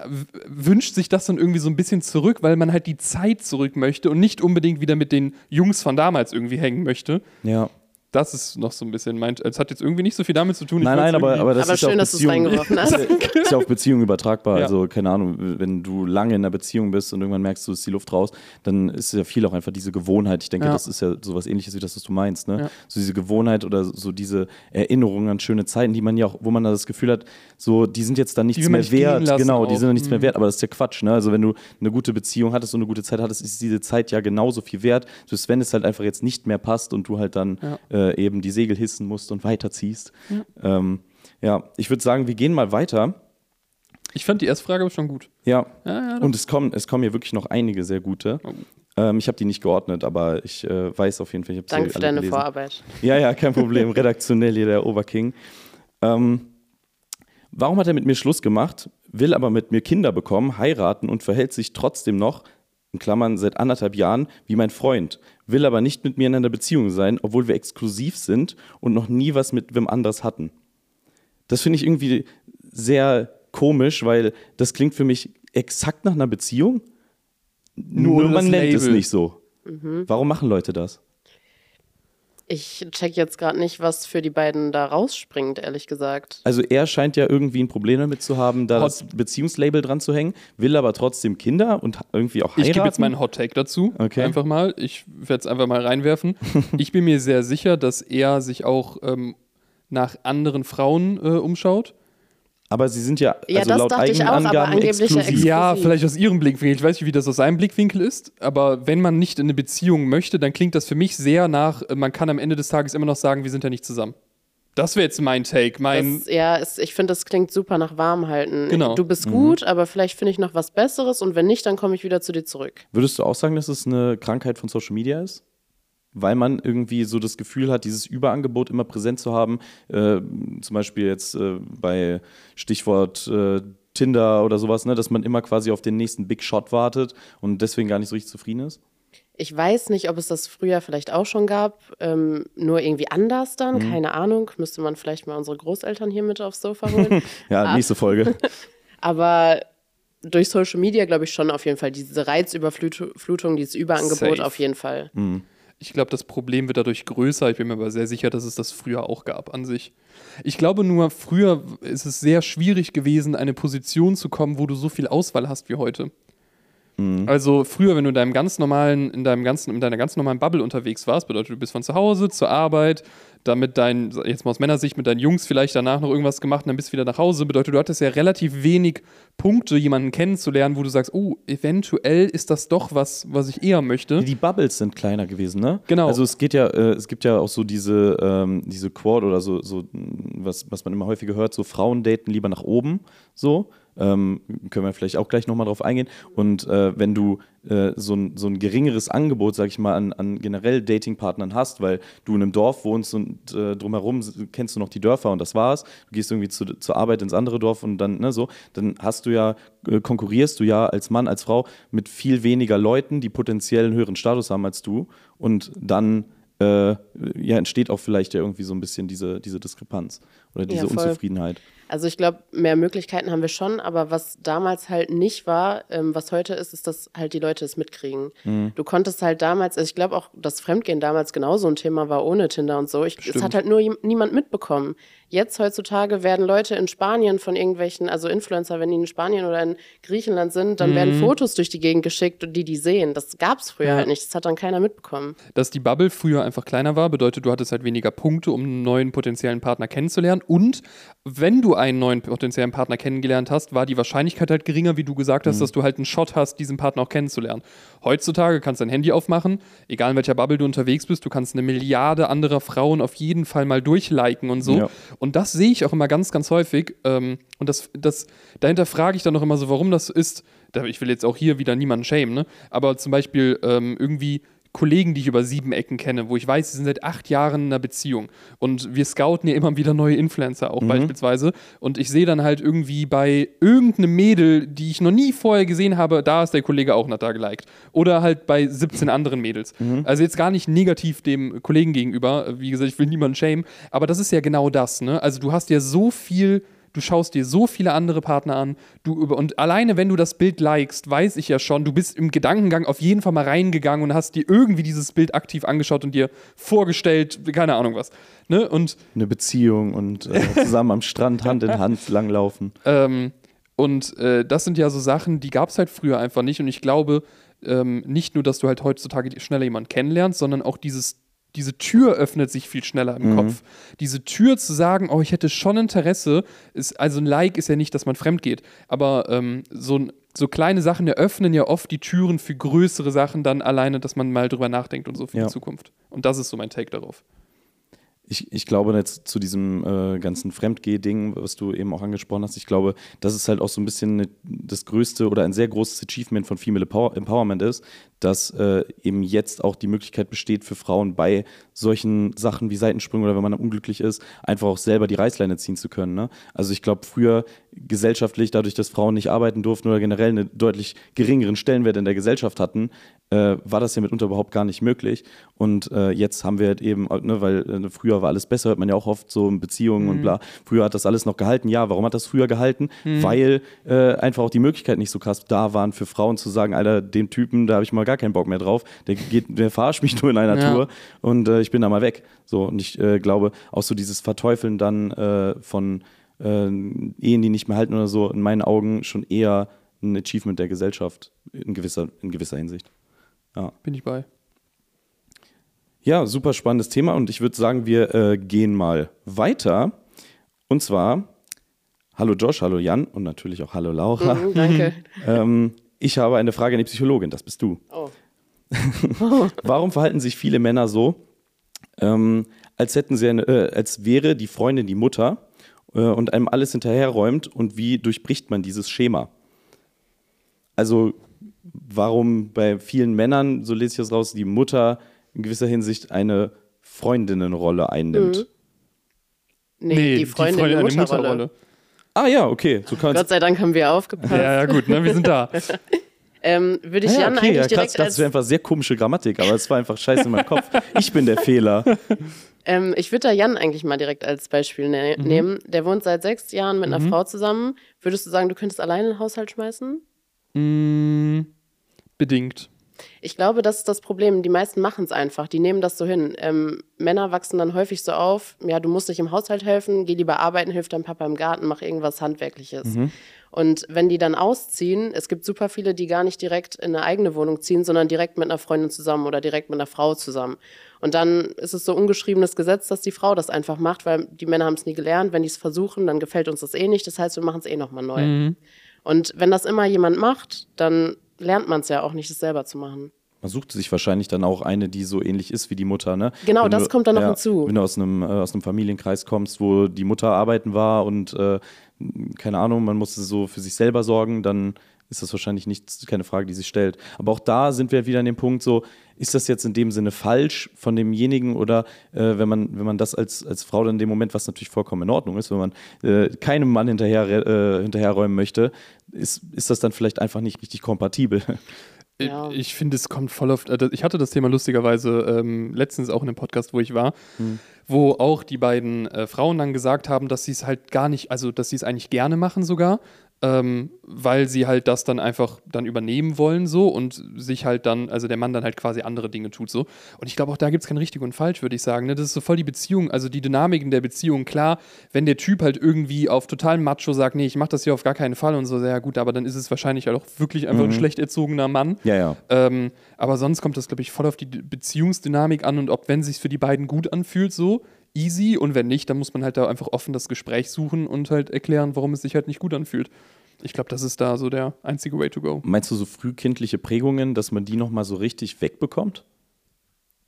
wünscht sich das dann irgendwie so ein bisschen zurück, weil man halt die Zeit zurück möchte und nicht unbedingt wieder mit den Jungs von damals irgendwie hängen möchte. Ja. Das ist noch so ein bisschen mein. Es hat jetzt irgendwie nicht so viel damit zu tun. Ich Nein, nein, aber, aber das Aber ist ja schön, auf dass du reingeworfen hast. ist ja auf Beziehung übertragbar. Ja. Also, keine Ahnung, wenn du lange in einer Beziehung bist und irgendwann merkst du, ist die Luft raus, dann ist ja viel auch einfach diese Gewohnheit. Ich denke, Ja. das ist ja sowas ähnliches wie das, was du meinst. Ne? Ja. So diese Gewohnheit oder so diese Erinnerungen an schöne Zeiten, die man ja auch, wo man da das Gefühl hat, so, die sind jetzt dann nichts mehr wert. Genau, die auch. sind dann nichts mehr Mhm. wert, aber das ist ja Quatsch. Ne? Also, wenn du eine gute Beziehung hattest und eine gute Zeit hattest, ist diese Zeit ja genauso viel wert. Selbst wenn es halt einfach jetzt nicht mehr passt und du halt dann Ja. Äh, eben die Segel hissen musst und weiterziehst. Ja, ähm, ja ich würde sagen, wir gehen mal weiter. ich fand die erste Frage schon gut. Ja, Ja, ja, und es kommen, es kommen hier wirklich noch einige sehr gute. Oh. Ähm, ich habe die nicht geordnet, aber ich äh, weiß auf jeden Fall, ich habe sie Danke für deine gelesen. Vorarbeit. Ja, ja, kein Problem. Redaktionell hier der Oberking. Ähm, warum hat er mit mir Schluss gemacht, will aber mit mir Kinder bekommen, heiraten und verhält sich trotzdem noch, in Klammern seit anderthalb Jahren, wie mein Freund, will aber nicht mit mir in einer Beziehung sein, obwohl wir exklusiv sind und noch nie was mit wem anders hatten? Das finde ich irgendwie sehr komisch, weil das klingt für mich exakt nach einer Beziehung, nur, ohne man nennt es Label. nicht so. Mhm. Warum machen Leute das? Ich check jetzt gerade nicht, was für die beiden da rausspringt, ehrlich gesagt. Also er scheint ja irgendwie ein Problem damit zu haben, da Hot- das Beziehungslabel dran zu hängen, will aber trotzdem Kinder und irgendwie auch heiraten. Ich gebe jetzt meinen Hot Take dazu. Okay. Einfach mal. Ich werde es einfach mal reinwerfen. ich bin mir sehr sicher, dass er sich auch ähm, nach anderen Frauen äh, umschaut. Aber sie sind ja, Ja, also das laut dachte ich eigenen auch, aber Angaben exklusiv. Exklusiv. Ja, vielleicht aus ihrem Blickwinkel. Ich weiß nicht, wie das aus seinem Blickwinkel ist, aber wenn man nicht in eine Beziehung möchte, dann klingt das für mich sehr nach, äh, man kann am Ende des Tages immer noch sagen, wir sind ja nicht zusammen. Das wäre jetzt mein Take. Mein, Das, ja, es, ich finde, das klingt super nach Warmhalten. Genau. Du bist gut, aber vielleicht finde ich noch was Besseres und wenn nicht, dann komme ich wieder zu dir zurück. Würdest du auch sagen, dass es eine Krankheit von Social Media ist? Weil man irgendwie so das Gefühl hat, dieses Überangebot immer präsent zu haben. Äh, zum Beispiel jetzt äh, bei Stichwort äh, Tinder oder sowas, ne, dass man immer quasi auf den nächsten Big Shot wartet und deswegen gar nicht so richtig zufrieden ist. Ich weiß nicht, ob es das früher vielleicht auch schon gab, ähm, nur irgendwie anders dann, Mhm. keine Ahnung. Müsste man vielleicht mal unsere Großeltern hier mit aufs Sofa holen. Ja, Ah. nächste Folge. Aber durch Social Media glaube ich schon auf jeden Fall diese Reizüberflutung, dieses Überangebot Safe. auf jeden Fall. Ich glaube, das Problem wird dadurch größer. Ich bin mir aber sehr sicher, dass es das früher auch gab an sich. Ich glaube nur, früher ist es sehr schwierig gewesen, eine Position zu kommen, wo du so viel Auswahl hast wie heute. Also früher, wenn du in deinem ganz normalen, in deinem ganzen, in deiner ganz normalen Bubble unterwegs warst, bedeutet, du bist von zu Hause zur Arbeit, damit dein, jetzt mal aus Männersicht, mit deinen Jungs vielleicht danach noch irgendwas gemacht und dann bist du wieder nach Hause, bedeutet, du hattest ja relativ wenig Punkte, jemanden kennenzulernen, wo du sagst, oh, eventuell ist das doch was, was ich eher möchte. Die Bubbles sind kleiner gewesen, ne? Genau. Also es geht ja, äh, es gibt ja auch so diese, ähm, diese Quad oder so, so was, was man immer häufiger hört, so Frauen daten lieber nach oben, so. Ähm, können wir vielleicht auch gleich nochmal drauf eingehen. Und äh, wenn du äh, so, ein, so ein geringeres Angebot, sag ich mal, an, an generell Datingpartnern hast, weil du in einem Dorf wohnst und äh, drumherum kennst du noch die Dörfer und das war's, du gehst irgendwie zu, zur Arbeit ins andere Dorf und dann, ne, so, dann hast du ja, äh, konkurrierst du ja als Mann, als Frau mit viel weniger Leuten, die potenziell einen höheren Status haben als du und dann äh, ja, entsteht auch vielleicht ja irgendwie so ein bisschen diese, diese Diskrepanz oder diese Ja. Unzufriedenheit. Also ich glaube, mehr Möglichkeiten haben wir schon, aber was damals halt nicht war, ähm, was heute ist, ist, dass halt die Leute es mitkriegen. Mhm. Du konntest halt damals, also ich glaube auch, dass Fremdgehen damals genauso ein Thema war ohne Tinder und so. Ich, es hat halt nur niemand mitbekommen. Jetzt heutzutage werden Leute in Spanien von irgendwelchen, also Influencer, wenn die in Spanien oder in Griechenland sind, dann Mhm. werden Fotos durch die Gegend geschickt und die die sehen. Das gab es früher Ja. halt nicht. Das hat dann keiner mitbekommen. Dass die Bubble früher einfach kleiner war, bedeutet, du hattest halt weniger Punkte, um einen neuen potenziellen Partner kennenzulernen. Und wenn du einen neuen potenziellen Partner kennengelernt hast, war die Wahrscheinlichkeit halt geringer, wie du gesagt hast, dass du halt einen Shot hast, diesen Partner auch kennenzulernen. Heutzutage kannst du dein Handy aufmachen, egal in welcher Bubble du unterwegs bist, du kannst eine Milliarde anderer Frauen auf jeden Fall mal durchliken und so. Ja. Und das sehe ich auch immer ganz, ganz häufig. Ähm, und das, das, dahinter frage ich dann auch immer so, warum das ist. Ich will jetzt auch hier wieder niemanden schämen, ne? Aber zum Beispiel ähm, irgendwie Kollegen, die ich über sieben Ecken kenne, wo ich weiß, sie sind seit acht Jahren in einer Beziehung. Und wir scouten ja immer wieder neue Influencer auch beispielsweise. Und ich sehe dann halt irgendwie bei irgendeinem Mädel, die ich noch nie vorher gesehen habe, da ist der Kollege auch noch da geliked. Oder halt bei 17 anderen Mädels. Also jetzt gar nicht negativ dem Kollegen gegenüber. Wie gesagt, ich will niemanden schämen. Aber das ist ja genau das, ne? Also du hast ja so viel Du schaust dir so viele andere Partner an. Du über, und alleine, wenn du das Bild likest, weiß ich ja schon, du bist im Gedankengang auf jeden Fall mal reingegangen und hast dir irgendwie dieses Bild aktiv angeschaut und dir vorgestellt, keine Ahnung was. Ne? Und, Eine Beziehung und äh, zusammen am Strand Hand in Hand langlaufen. ähm, und äh, das sind ja so Sachen, die gab es halt früher einfach nicht. Und ich glaube, ähm, nicht nur, dass du halt heutzutage schneller jemanden kennenlernst, sondern auch dieses diese Tür öffnet sich viel schneller im Kopf. Diese Tür zu sagen, oh, ich hätte schon Interesse, ist, also ein Like ist ja nicht, dass man fremd geht, aber ähm, so, so kleine Sachen eröffnen ja oft die Türen für größere Sachen dann alleine, dass man mal drüber nachdenkt und so für Ja. die Zukunft. Und das ist so mein Take darauf. Ich, ich glaube jetzt zu diesem äh, ganzen Fremdgeh-Ding, was du eben auch angesprochen hast, ich glaube, das ist halt auch so ein bisschen ne, das größte oder ein sehr großes Achievement von Female Empower Empowerment ist, dass äh, eben jetzt auch die Möglichkeit besteht für Frauen bei solchen Sachen wie Seitensprüngen oder wenn man unglücklich ist, einfach auch selber die Reißleine ziehen zu können. Ne? Also ich glaube, früher gesellschaftlich, dadurch, dass Frauen nicht arbeiten durften oder generell einen deutlich geringeren Stellenwert in der Gesellschaft hatten, äh, war das ja mitunter überhaupt gar nicht möglich. Und äh, jetzt haben wir halt eben, ne, weil äh, früher war alles besser, hört man ja auch oft so in Beziehungen und bla. Früher hat das alles noch gehalten. Ja, warum hat das früher gehalten? Weil äh, einfach auch die Möglichkeit nicht so krass da waren für Frauen zu sagen, Alter, den Typen, da habe ich mal gar keinen Bock mehr drauf. Der geht, der verarscht mich nur in einer Ja. Tour und äh, ich bin da mal weg. So, und ich äh, glaube, auch so dieses Verteufeln dann äh, von äh, Ehen, die nicht mehr halten oder so, in meinen Augen schon eher ein Achievement der Gesellschaft in gewisser, in gewisser Hinsicht. Bin ich bei. Ja, super spannendes Thema und ich würde sagen, wir äh, gehen mal weiter. Und zwar, hallo Josh, hallo Jan und natürlich auch hallo Laura. Mhm, danke. Ähm, ich habe eine Frage an die Psychologin, das bist du. Oh. Warum verhalten sich viele Männer so, ähm, als hätten sie eine, äh, als wäre die Freundin die Mutter äh, und einem alles hinterherräumt und wie durchbricht man dieses Schema? Also warum bei vielen Männern, so lese ich das raus, die Mutter in gewisser Hinsicht eine Freundinnenrolle einnimmt. Nee, die Freundin, die eine Mutterrolle. Ah ja, okay. So kann Gott sei Dank haben wir aufgepasst. Ja, ja, gut, ne? wir sind da. Ähm, würde ich Ah ja, Jan okay, eigentlich ja, krass, direkt das wäre einfach sehr komische Grammatik, aber es war einfach scheiße in meinem Kopf. Ich bin der Fehler. ähm, ich würde da Jan eigentlich mal direkt als Beispiel ne Mhm. nehmen. Der wohnt seit sechs Jahren mit einer Frau zusammen. Würdest du sagen, du könntest alleine den Haushalt schmeißen? Mm, bedingt. Ich glaube, das ist das Problem. Die meisten machen es einfach. Die nehmen das so hin. Ähm, Männer wachsen dann häufig so auf, ja, du musst nicht im Haushalt helfen, geh lieber arbeiten, hilf deinem Papa im Garten, mach irgendwas Handwerkliches. Und wenn die dann ausziehen, es gibt super viele, die gar nicht direkt in eine eigene Wohnung ziehen, sondern direkt mit einer Freundin zusammen oder direkt mit einer Frau zusammen. Und dann ist es so ungeschriebenes Gesetz, dass die Frau das einfach macht, weil die Männer haben es nie gelernt. Wenn die es versuchen, dann gefällt uns das eh nicht. Das heißt, wir machen es eh nochmal neu. Und wenn das immer jemand macht, dann lernt man es ja auch nicht, es selber zu machen. Man sucht sich wahrscheinlich dann auch eine, die so ähnlich ist wie die Mutter, ne? Genau, Wenn das du, kommt dann noch hinzu. Wenn du aus einem, äh, aus einem Familienkreis kommst, wo die Mutter arbeiten war und äh, keine Ahnung, man musste so für sich selber sorgen, dann ist das wahrscheinlich nicht, keine Frage, die sich stellt. Aber auch da sind wir wieder an dem Punkt so, ist das jetzt in dem Sinne falsch von demjenigen oder äh, wenn, man, wenn man das als, als Frau dann in dem Moment, was natürlich vollkommen in Ordnung ist, wenn man äh, keinem Mann hinterher, äh, hinterherräumen möchte, ist, ist das dann vielleicht einfach nicht richtig kompatibel? Ja. Ich finde, es kommt voll auf. äh, Ich hatte das Thema lustigerweise ähm, letztens auch in einem Podcast, wo ich war, wo auch die beiden äh, Frauen dann gesagt haben, dass sie es halt gar nicht, also dass sie es eigentlich gerne machen sogar, ähm, weil sie halt das dann einfach dann übernehmen wollen so und sich halt dann, also der Mann dann halt quasi andere Dinge tut so. Und ich glaube auch da gibt es kein richtig und falsch, würde ich sagen. Ne? Das ist so voll die Beziehung, also die Dynamik in der Beziehung. Klar, wenn der Typ halt irgendwie auf total Macho sagt, nee, ich mach das hier auf gar keinen Fall und so, ja gut, aber dann ist es wahrscheinlich halt auch wirklich einfach ein schlecht erzogener Mann. Ja, ja. Ähm, aber sonst kommt das, glaube ich, voll auf die Beziehungsdynamik an und ob, wenn sich für die beiden gut anfühlt, so easy und wenn nicht, dann muss man halt da einfach offen das Gespräch suchen und halt erklären, warum es sich halt nicht gut anfühlt. Ich glaube, das ist da so der einzige Way to go. Meinst du so frühkindliche Prägungen, dass man die nochmal so richtig wegbekommt?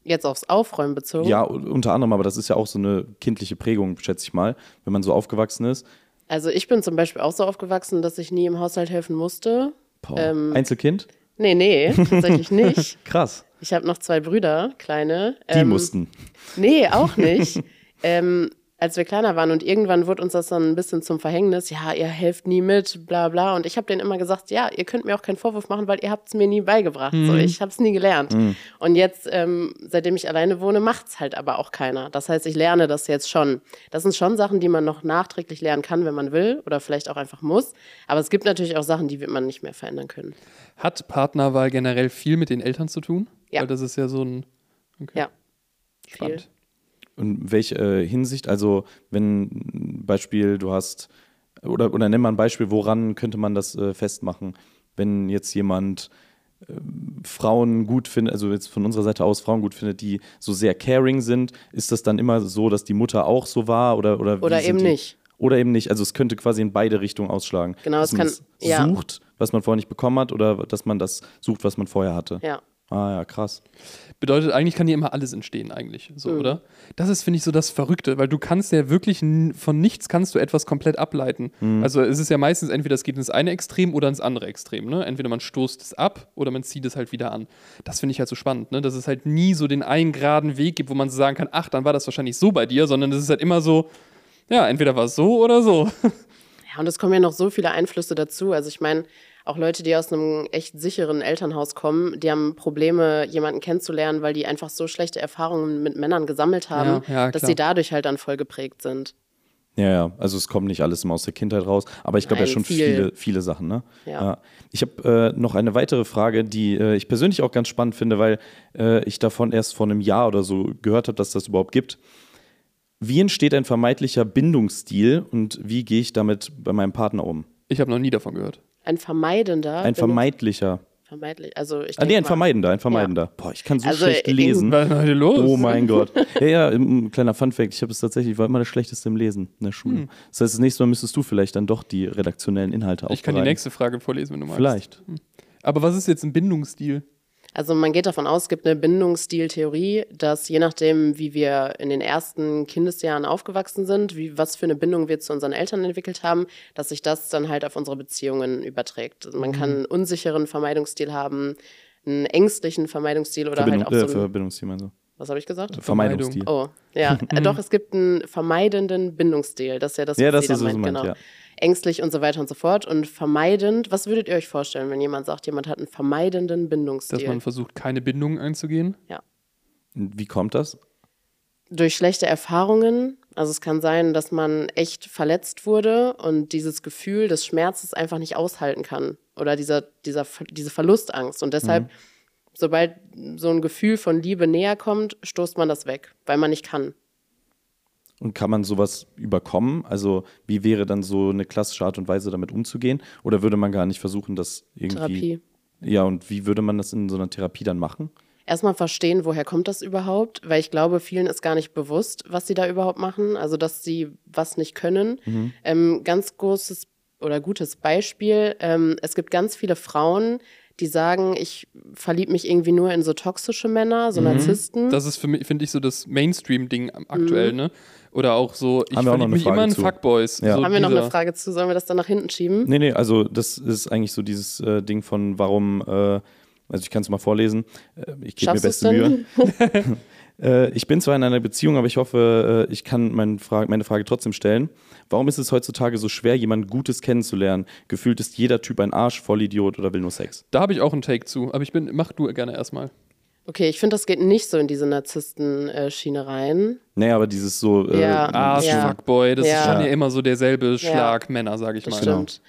Jetzt aufs Aufräumen bezogen. Ja, unter anderem, aber das ist ja auch so eine kindliche Prägung, schätze ich mal, wenn man so aufgewachsen ist. Also ich bin zum Beispiel auch so aufgewachsen, dass ich nie im Haushalt helfen musste. Ähm, Einzelkind? Nee, nee, tatsächlich nicht. Krass. Ich habe noch zwei Brüder, kleine. Die Ähm, mussten. Nee, auch nicht. ähm, als wir kleiner waren und irgendwann wurde uns das dann ein bisschen zum Verhängnis, ja, ihr helft nie mit, bla bla. Und ich habe denen immer gesagt, ja, ihr könnt mir auch keinen Vorwurf machen, weil ihr habt es mir nie beigebracht. So, ich habe es nie gelernt. Und jetzt, ähm, seitdem ich alleine wohne, macht es halt aber auch keiner. Das heißt, ich lerne das jetzt schon. Das sind schon Sachen, die man noch nachträglich lernen kann, wenn man will oder vielleicht auch einfach muss. Aber es gibt natürlich auch Sachen, die wird man nicht mehr verändern können. Hat Partnerwahl generell viel mit den Eltern zu tun? Ja. Weil das ist ja so ein. Okay. Ja. Spannend. viel. Und welche äh, Hinsicht, also wenn Beispiel du hast, oder, oder nenn mal ein Beispiel, woran könnte man das äh, festmachen, wenn jetzt jemand äh, Frauen gut findet, also jetzt von unserer Seite aus Frauen gut findet, die so sehr caring sind, ist das dann immer so, dass die Mutter auch so war oder oder, Oder eben die? nicht. Oder eben nicht. Also es könnte quasi in beide Richtungen ausschlagen. Genau, dass es man kann- das ja. sucht, was man vorher nicht bekommen hat, oder dass man das sucht, was man vorher hatte. Ja. Ah ja, krass. Bedeutet, eigentlich kann hier immer alles entstehen, eigentlich. So, Mhm. oder? Das ist, finde ich, so das Verrückte, weil du kannst ja wirklich von nichts kannst du etwas komplett ableiten. Also es ist ja meistens entweder es geht ins eine Extrem oder ins andere Extrem. Ne? Entweder man stoßt es ab oder man zieht es halt wieder an. Das finde ich halt so spannend, ne? dass es halt nie so den einen geraden Weg gibt, wo man so sagen kann, ach, dann war das wahrscheinlich so bei dir, sondern es ist halt immer so, ja, entweder war es so oder so. Ja, und es kommen ja noch so viele Einflüsse dazu. Also ich meine, auch Leute, die aus einem echt sicheren Elternhaus kommen, die haben Probleme, jemanden kennenzulernen, weil die einfach so schlechte Erfahrungen mit Männern gesammelt haben, Ja, ja, dass sie dadurch halt dann voll geprägt sind. Ja, ja, also es kommt nicht alles immer aus der Kindheit raus, aber ich glaube ja schon viel. viele, viele Sachen. Ne? Ja. Ich habe äh, noch eine weitere Frage, die äh, ich persönlich auch ganz spannend finde, weil äh, ich davon erst vor einem Jahr oder so gehört habe, dass das überhaupt gibt. Wie entsteht ein vermeintlicher Bindungsstil und wie gehe ich damit bei meinem Partner um? Ich habe noch nie davon gehört. Ein vermeidender. Ein vermeidlicher. Vermeidlich. Also ich Ah, nee, ein mal- vermeidender, ein vermeidender. Boah, ich kann so Also, schlecht lesen. Was ist denn heute los? Oh mein Gott. Ja, ja, ein kleiner Funfact. Ich habe es tatsächlich, ich war immer der Schlechteste im Lesen in der Schule. Das heißt, das nächste Mal müsstest du vielleicht dann doch die redaktionellen Inhalte Ich kann die aufbereiten. nächste Frage vorlesen, wenn du magst. Vielleicht. Aber was ist jetzt ein Bindungsstil? Also man geht davon aus, es gibt eine Bindungsstiltheorie, dass je nachdem, wie wir in den ersten Kindesjahren aufgewachsen sind, wie, was für eine Bindung wir zu unseren Eltern entwickelt haben, dass sich das dann halt auf unsere Beziehungen überträgt. Also man kann einen unsicheren Vermeidungsstil haben, einen ängstlichen Vermeidungsstil oder Verbindung, halt auch äh, so einen, Verbindungsziel, also. was habe ich gesagt? Vermeidungsstil. Oh, ja, äh, doch, es gibt einen vermeidenden Bindungsstil. Das ist ja das, Ja, was das sie da ist, was du meint, meinst, genau. ja. Ängstlich und so weiter und so fort. Und vermeidend, was würdet ihr euch vorstellen, wenn jemand sagt, jemand hat einen vermeidenden Bindungsstil? Dass man versucht, keine Bindungen einzugehen? Wie kommt das? durch schlechte Erfahrungen. Also es kann sein, dass man echt verletzt wurde und dieses Gefühl des Schmerzes einfach nicht aushalten kann. Oder dieser, dieser, diese Verlustangst. Und deshalb, sobald so ein Gefühl von Liebe näher kommt, stoßt man das weg, weil man nicht kann. Und kann man sowas überkommen? Also, wie wäre dann so eine klassische Art und Weise, damit umzugehen? Oder würde man gar nicht versuchen, das irgendwie. Therapie. Ja, und wie würde man das in so einer Therapie dann machen? Erstmal verstehen, woher kommt das überhaupt, weil ich glaube, vielen ist gar nicht bewusst, was sie da überhaupt machen, also dass sie was nicht können. Ähm, ganz großes oder gutes Beispiel, ähm, es gibt ganz viele Frauen, die sagen, ich verliebe mich irgendwie nur in so toxische Männer, so Narzissten. Das ist für mich, finde ich, so das Mainstream-Ding aktuell, ne? Oder auch so, ich verliebe mich Frage immer in zu. Fuckboys. Ja. So Haben wir noch eine Frage zu? Sollen wir das dann nach hinten schieben? Nee, nee, also, das ist eigentlich so dieses äh, Ding von, warum. Äh, also, ich kann es mal vorlesen. Äh, ich gebe mir beste Mühe. Äh, ich bin zwar in einer Beziehung, aber ich hoffe, äh, ich kann meine Frage, meine Frage trotzdem stellen. Warum ist es heutzutage so schwer, jemanden Gutes kennenzulernen? Gefühlt ist jeder Typ ein Arsch, Vollidiot oder will nur Sex. Da habe ich auch einen Take zu, aber ich bin, mach du gerne erstmal. Okay, ich finde, das geht nicht so in diese Narzissten-Schiene rein. Naja, aber dieses so. Äh, Ja. Arsch, Ja. Fuckboy, das ist Ja. schon ja immer so derselbe Schlag Männer, sage ich Das mal. stimmt.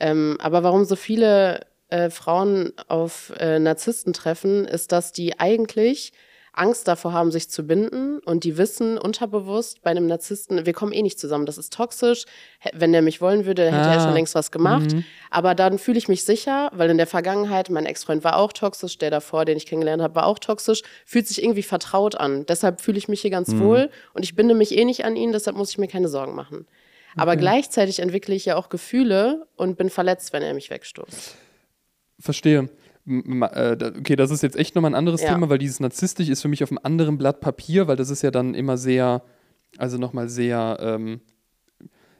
Ähm, aber warum so viele äh, Frauen auf äh, Narzissten treffen, ist, dass die eigentlich Angst davor haben, sich zu binden und die wissen unterbewusst bei einem Narzissten, wir kommen eh nicht zusammen, das ist toxisch. Wenn der mich wollen würde, hätte er Ah. schon längst was gemacht. Aber dann fühle ich mich sicher, weil in der Vergangenheit mein Ex-Freund war auch toxisch, der davor, den ich kennengelernt habe, war auch toxisch. Fühlt sich irgendwie vertraut an. Deshalb fühle ich mich hier ganz wohl und ich binde mich eh nicht an ihn, deshalb muss ich mir keine Sorgen machen. Aber gleichzeitig entwickle ich ja auch Gefühle und bin verletzt, wenn er mich wegstoßt. Verstehe. Äh, Okay, das ist jetzt echt nochmal ein anderes Ja. Thema, weil dieses narzisstisch ist für mich auf einem anderen Blatt Papier, weil das ist ja dann immer sehr, also nochmal sehr, ähm,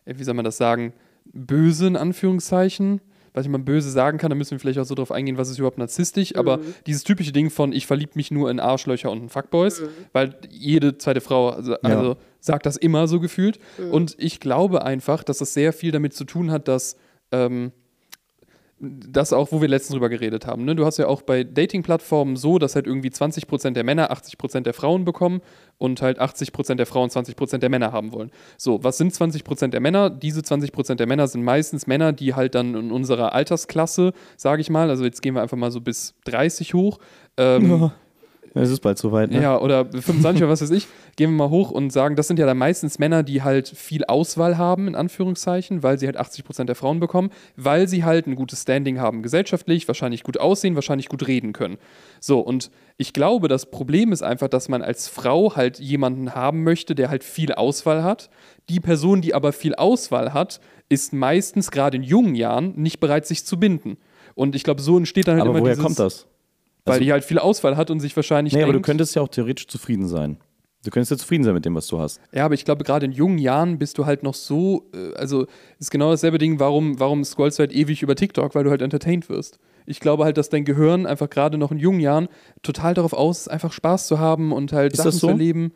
äh, wie soll man das sagen, böse in Anführungszeichen. Was ich mal böse sagen kann, da müssen wir vielleicht auch so drauf eingehen, was ist überhaupt narzisstisch. Aber dieses typische Ding von, ich verliebe mich nur in Arschlöcher und in Fuckboys, weil jede zweite Frau also, also sagt das immer so gefühlt. Und ich glaube einfach, dass das sehr viel damit zu tun hat, dass ähm, das auch, wo wir letztens drüber geredet haben. Ne? Du hast ja auch bei Dating-Plattformen so, dass halt irgendwie 20% der Männer 80% der Frauen bekommen und halt 80% der Frauen 20% der Männer haben wollen. So, was sind 20% der Männer? Diese 20% der Männer sind meistens Männer, die halt dann in unserer Altersklasse, sage ich mal, also jetzt gehen wir einfach mal so bis 30 hoch, ähm, Es ist bald soweit, ne? ja, oder 25 oder was weiß ich, gehen wir mal hoch und sagen, das sind ja dann meistens Männer, die halt viel Auswahl haben, in Anführungszeichen, weil sie halt 80% der Frauen bekommen, weil sie halt ein gutes Standing haben gesellschaftlich, wahrscheinlich gut aussehen, wahrscheinlich gut reden können. So, und ich glaube, das Problem ist einfach, dass man als Frau halt jemanden haben möchte, der halt viel Auswahl hat. Die Person, die aber viel Auswahl hat, ist meistens gerade in jungen Jahren nicht bereit, sich zu binden. Und ich glaube, so entsteht dann halt Aber immer woher dieses, kommt das? Weil Also- die halt viel Auswahl hat und sich wahrscheinlich Nee, denkt, aber du könntest ja auch theoretisch zufrieden sein. Du könntest ja zufrieden sein mit dem, was du hast. Ja, aber ich glaube, gerade in jungen Jahren bist du halt noch so, äh, also ist genau dasselbe Ding, warum, warum scrollst du halt ewig über TikTok, weil du halt entertained wirst. Ich glaube halt, dass dein Gehirn einfach gerade noch in jungen Jahren total darauf aus ist, einfach Spaß zu haben und halt Ist Sachen das so? zu erleben.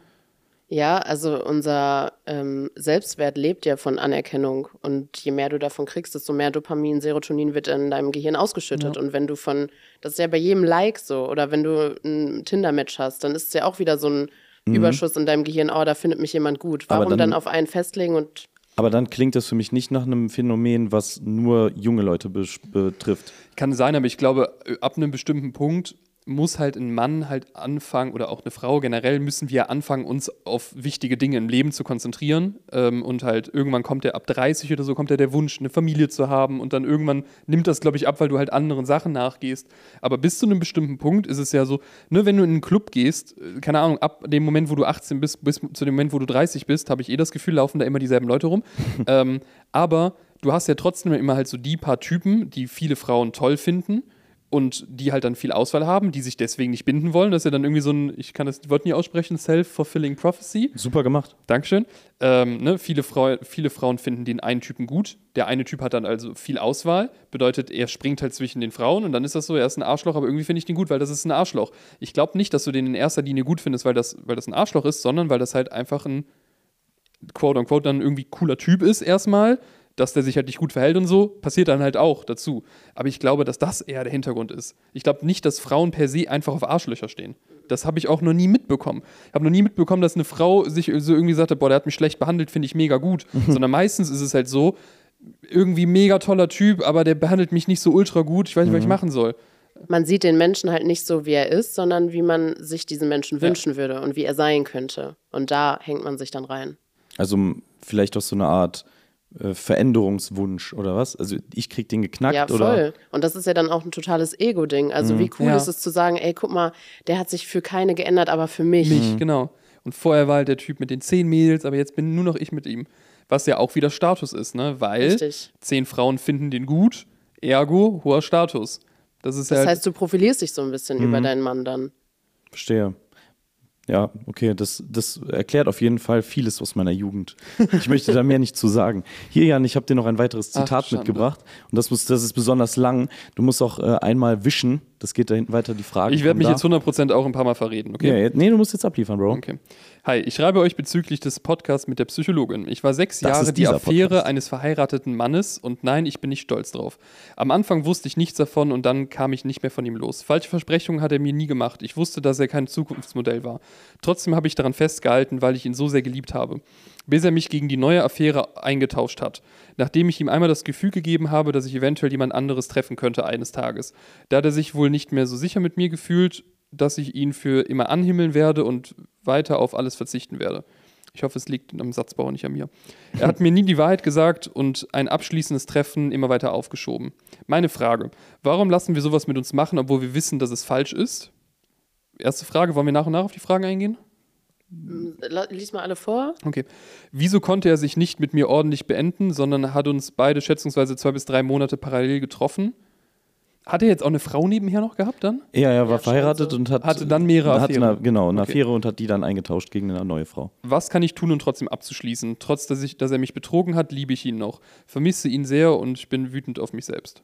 Ja, also unser ähm, Selbstwert lebt ja von Anerkennung. Und je mehr du davon kriegst, desto mehr Dopamin, Serotonin wird in deinem Gehirn ausgeschüttet. Und wenn du von, das ist ja bei jedem Like so, oder wenn du ein Tinder-Match hast, dann ist es ja auch wieder so ein Überschuss in deinem Gehirn, oh, da findet mich jemand gut. Warum dann, dann- auf einen festlegen und Aber dann klingt das für mich nicht nach einem Phänomen, was nur junge Leute betrifft. Kann sein, aber ich glaube, äh, ab einem bestimmten Punkt muss halt ein Mann halt anfangen oder auch eine Frau generell müssen wir anfangen, uns auf wichtige Dinge im Leben zu konzentrieren. Ähm, und halt irgendwann kommt der ab 30 oder so, kommt der der Wunsch, eine Familie zu haben und dann irgendwann nimmt das, glaube ich, ab, weil du halt anderen Sachen nachgehst. Aber bis zu einem bestimmten Punkt ist es ja so, ne, wenn du in einen Club gehst, äh, keine Ahnung, ab dem Moment, wo du 18 bist, bis zu dem Moment, wo du 30 bist, habe ich eh das Gefühl, laufen da immer dieselben Leute rum. ähm, aber du hast ja trotzdem immer halt so die paar Typen, die viele Frauen toll finden und die halt dann viel Auswahl haben, die sich deswegen nicht binden wollen. Das ist ja dann irgendwie so ein, ich kann das Wort nie aussprechen, Self-Fulfilling Prophecy. Super gemacht. Dankeschön. Ähm, ne, viele, Frau, viele Frauen finden den einen Typen gut. Der eine Typ hat dann also viel Auswahl. Bedeutet, er springt halt zwischen den Frauen und dann ist das so, er ist ein Arschloch, aber irgendwie finde ich den gut, weil das ist ein Arschloch. Ich glaube nicht, dass du den in erster Linie gut findest, weil das, weil das ein Arschloch ist, sondern weil das halt einfach ein quote unquote dann irgendwie cooler Typ ist erstmal. Dass der sich halt nicht gut verhält und so, passiert dann halt auch dazu. Aber ich glaube, dass das eher der Hintergrund ist. Ich glaube nicht, dass Frauen per se einfach auf Arschlöcher stehen. Das habe ich auch noch nie mitbekommen. Ich habe noch nie mitbekommen, dass eine Frau sich so irgendwie sagt, boah, der hat mich schlecht behandelt, finde ich mega gut. Sondern meistens ist es halt so, irgendwie mega toller Typ, aber der behandelt mich nicht so ultra gut, ich weiß nicht, was ich machen soll. man sieht den Menschen halt nicht so, wie er ist, sondern wie man sich diesen Menschen wünschen würde und wie er sein könnte. Und da hängt man sich dann rein. Also vielleicht auch so eine Art äh, Veränderungswunsch oder was? Also ich krieg den geknackt Ja, voll. oder. Und das ist ja dann auch ein totales Ego-Ding. Also wie cool Ja. ist es zu sagen, ey, guck mal, der hat sich für keine geändert, aber für mich. Mich, genau. Und vorher war halt der Typ mit den zehn Mädels, aber jetzt bin nur noch ich mit ihm. Was ja auch wieder Status ist, ne? Weil Richtig. zehn Frauen finden den gut, ergo hoher Status. Das ist Das halt. heißt, du profilierst dich so ein bisschen über deinen Mann dann. Verstehe. Ja, okay, das, das erklärt auf jeden Fall vieles aus meiner Jugend. Ich möchte da mehr nicht zu sagen. Hier, Jan, ich habe dir noch ein weiteres Ach, Zitat Schande. mitgebracht und das, muss, das ist besonders lang. Du musst auch äh, einmal wischen Das geht da hinten weiter, die Frage. Ich werde mich da. jetzt 100% auch ein paar Mal verreden, okay? Ja, nee, du musst jetzt abliefern, Bro. Okay. Hi, ich schreibe euch bezüglich des Podcasts mit der Psychologin. Ich war sechs Das Jahre die Affäre Podcast. eines verheirateten Mannes und nein, ich bin nicht stolz drauf. Am Anfang wusste ich nichts davon und dann kam ich nicht mehr von ihm los. Falsche Versprechungen hat er mir nie gemacht. Ich wusste, dass er kein Zukunftsmodell war. Trotzdem habe ich daran festgehalten, weil ich ihn so sehr geliebt habe. Bis er mich gegen die neue Affäre eingetauscht hat. Nachdem ich ihm einmal das Gefühl gegeben habe, dass ich eventuell jemand anderes treffen könnte eines Tages. Da hat er sich wohl nicht mehr so sicher mit mir gefühlt, dass ich ihn für immer anhimmeln werde und weiter auf alles verzichten werde. Ich hoffe, es liegt am Satzbau, nicht an mir. Er hat mir nie die Wahrheit gesagt und ein abschließendes Treffen immer weiter aufgeschoben. Meine Frage: Warum lassen wir sowas mit uns machen, obwohl wir wissen, dass es falsch ist? Erste Frage: Wollen wir nach und nach auf die Fragen eingehen? Lies mal alle vor. Okay. Wieso konnte er sich nicht mit mir ordentlich beenden, sondern hat uns beide schätzungsweise zwei bis drei Monate parallel getroffen? Hat er jetzt auch eine Frau nebenher noch gehabt dann? Ja, er war Ja, verheiratet scheint und hat. Hatte dann mehrere hat Affären. Eine, genau, eine Okay. Affäre und hat die dann eingetauscht gegen eine neue Frau. Was kann ich tun, um trotzdem abzuschließen? Trotz, dass, ich, dass er mich betrogen hat, liebe ich ihn noch. Vermisse ihn sehr und ich bin wütend auf mich selbst.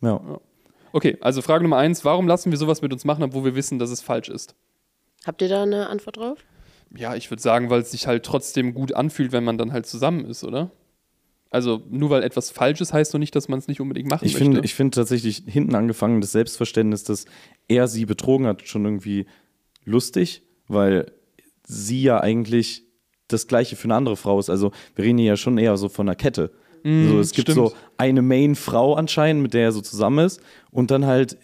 Ja. Okay, also Frage Nummer eins: Warum lassen wir sowas mit uns machen, obwohl wir wissen, dass es falsch ist? Habt ihr da eine Antwort drauf? Ja, ich würde sagen, weil es sich halt trotzdem gut anfühlt, wenn man dann halt zusammen ist, oder? Also nur weil etwas falsch ist, heißt doch nicht, dass man es nicht unbedingt machen Ich möchte. finde ich find tatsächlich hinten angefangen das Selbstverständnis, dass er sie betrogen hat, schon irgendwie lustig, weil sie ja eigentlich das Gleiche für eine andere Frau ist. Also wir reden ja schon eher so von einer Kette. Mm, so, es gibt stimmt. so eine Main-Frau anscheinend, mit der er so zusammen ist und dann halt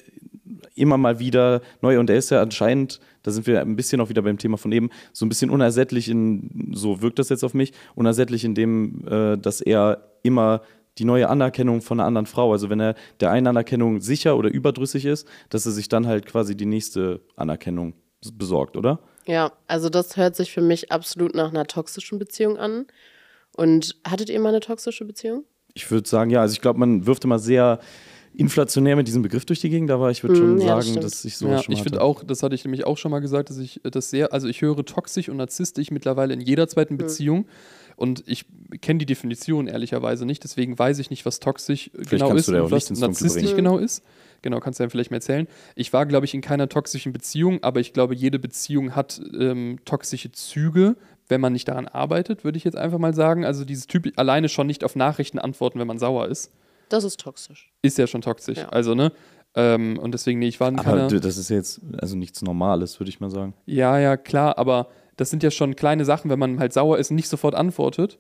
immer mal wieder neu und er ist ja anscheinend, da sind wir ein bisschen auch wieder beim Thema von eben, so ein bisschen unersättlich in, so wirkt das jetzt auf mich, unersättlich in dem, äh, dass er immer die neue Anerkennung von einer anderen Frau, also wenn er der einen Anerkennung sicher oder überdrüssig ist, dass er sich dann halt quasi die nächste Anerkennung besorgt, oder? Ja, also das hört sich für mich absolut nach einer toxischen Beziehung an. Und hattet ihr mal eine toxische Beziehung? Ich würde sagen, ja, also ich glaube, man wirft immer sehr inflationär mit diesem Begriff durch die Gegend, aber ich würde Mm, schon ja, das sagen, stimmt. dass ich sowas Ja, schon ich hatte. finde auch, das hatte ich nämlich auch schon mal gesagt, dass ich das sehr, also ich höre toxisch und narzisstisch mittlerweile in jeder zweiten Beziehung. Und ich kenne die Definition ehrlicherweise nicht, deswegen weiß ich nicht, was toxisch äh, genau ist du da und auch was narzisstisch bringen. genau ist. Genau, kannst du ja vielleicht mal erzählen. Ich war, glaube ich, in keiner toxischen Beziehung, aber ich glaube, jede Beziehung hat ähm, toxische Züge, wenn man nicht daran arbeitet, würde ich jetzt einfach mal sagen. Also dieses Typ alleine schon nicht auf Nachrichten antworten, wenn man sauer ist, Das ist toxisch. ist ja schon toxisch. Ja. Also, ne? Ähm, und deswegen, nee, ich war in aber keiner. das ist jetzt also nichts Normales, würde ich mal sagen. Ja, ja, klar, aber das sind ja schon kleine Sachen, wenn man halt sauer ist und nicht sofort antwortet.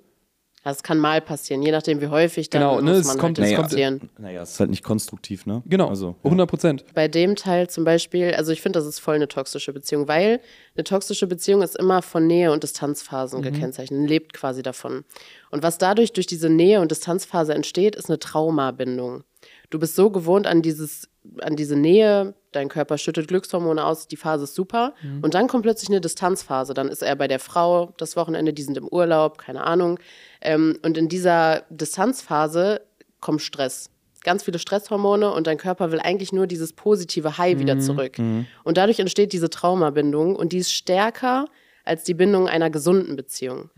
Das kann mal passieren, je nachdem, wie häufig dann Genau, ne, muss es man kommt- halt es kommt- diskutieren. Naja, es ist halt nicht konstruktiv, ne? Genau, Also, ja. 100 Prozent. Bei dem Teil zum Beispiel, also ich finde, das ist voll eine toxische Beziehung, weil eine toxische Beziehung ist immer von Nähe- und Distanzphasen gekennzeichnet, lebt quasi davon. Und was dadurch durch diese Nähe- und Distanzphase entsteht, ist eine Traumabindung. Du bist so gewohnt an dieses, an diese Nähe, dein Körper schüttet Glückshormone aus, die Phase ist super. Und dann kommt plötzlich eine Distanzphase. Dann ist er bei der Frau das Wochenende, die sind im Urlaub, keine Ahnung. Ähm, und in dieser Distanzphase kommt Stress. Ganz viele Stresshormone und dein Körper will eigentlich nur dieses positive High wieder zurück. Und dadurch entsteht diese Traumabindung und die ist stärker als die Bindung einer gesunden Beziehung.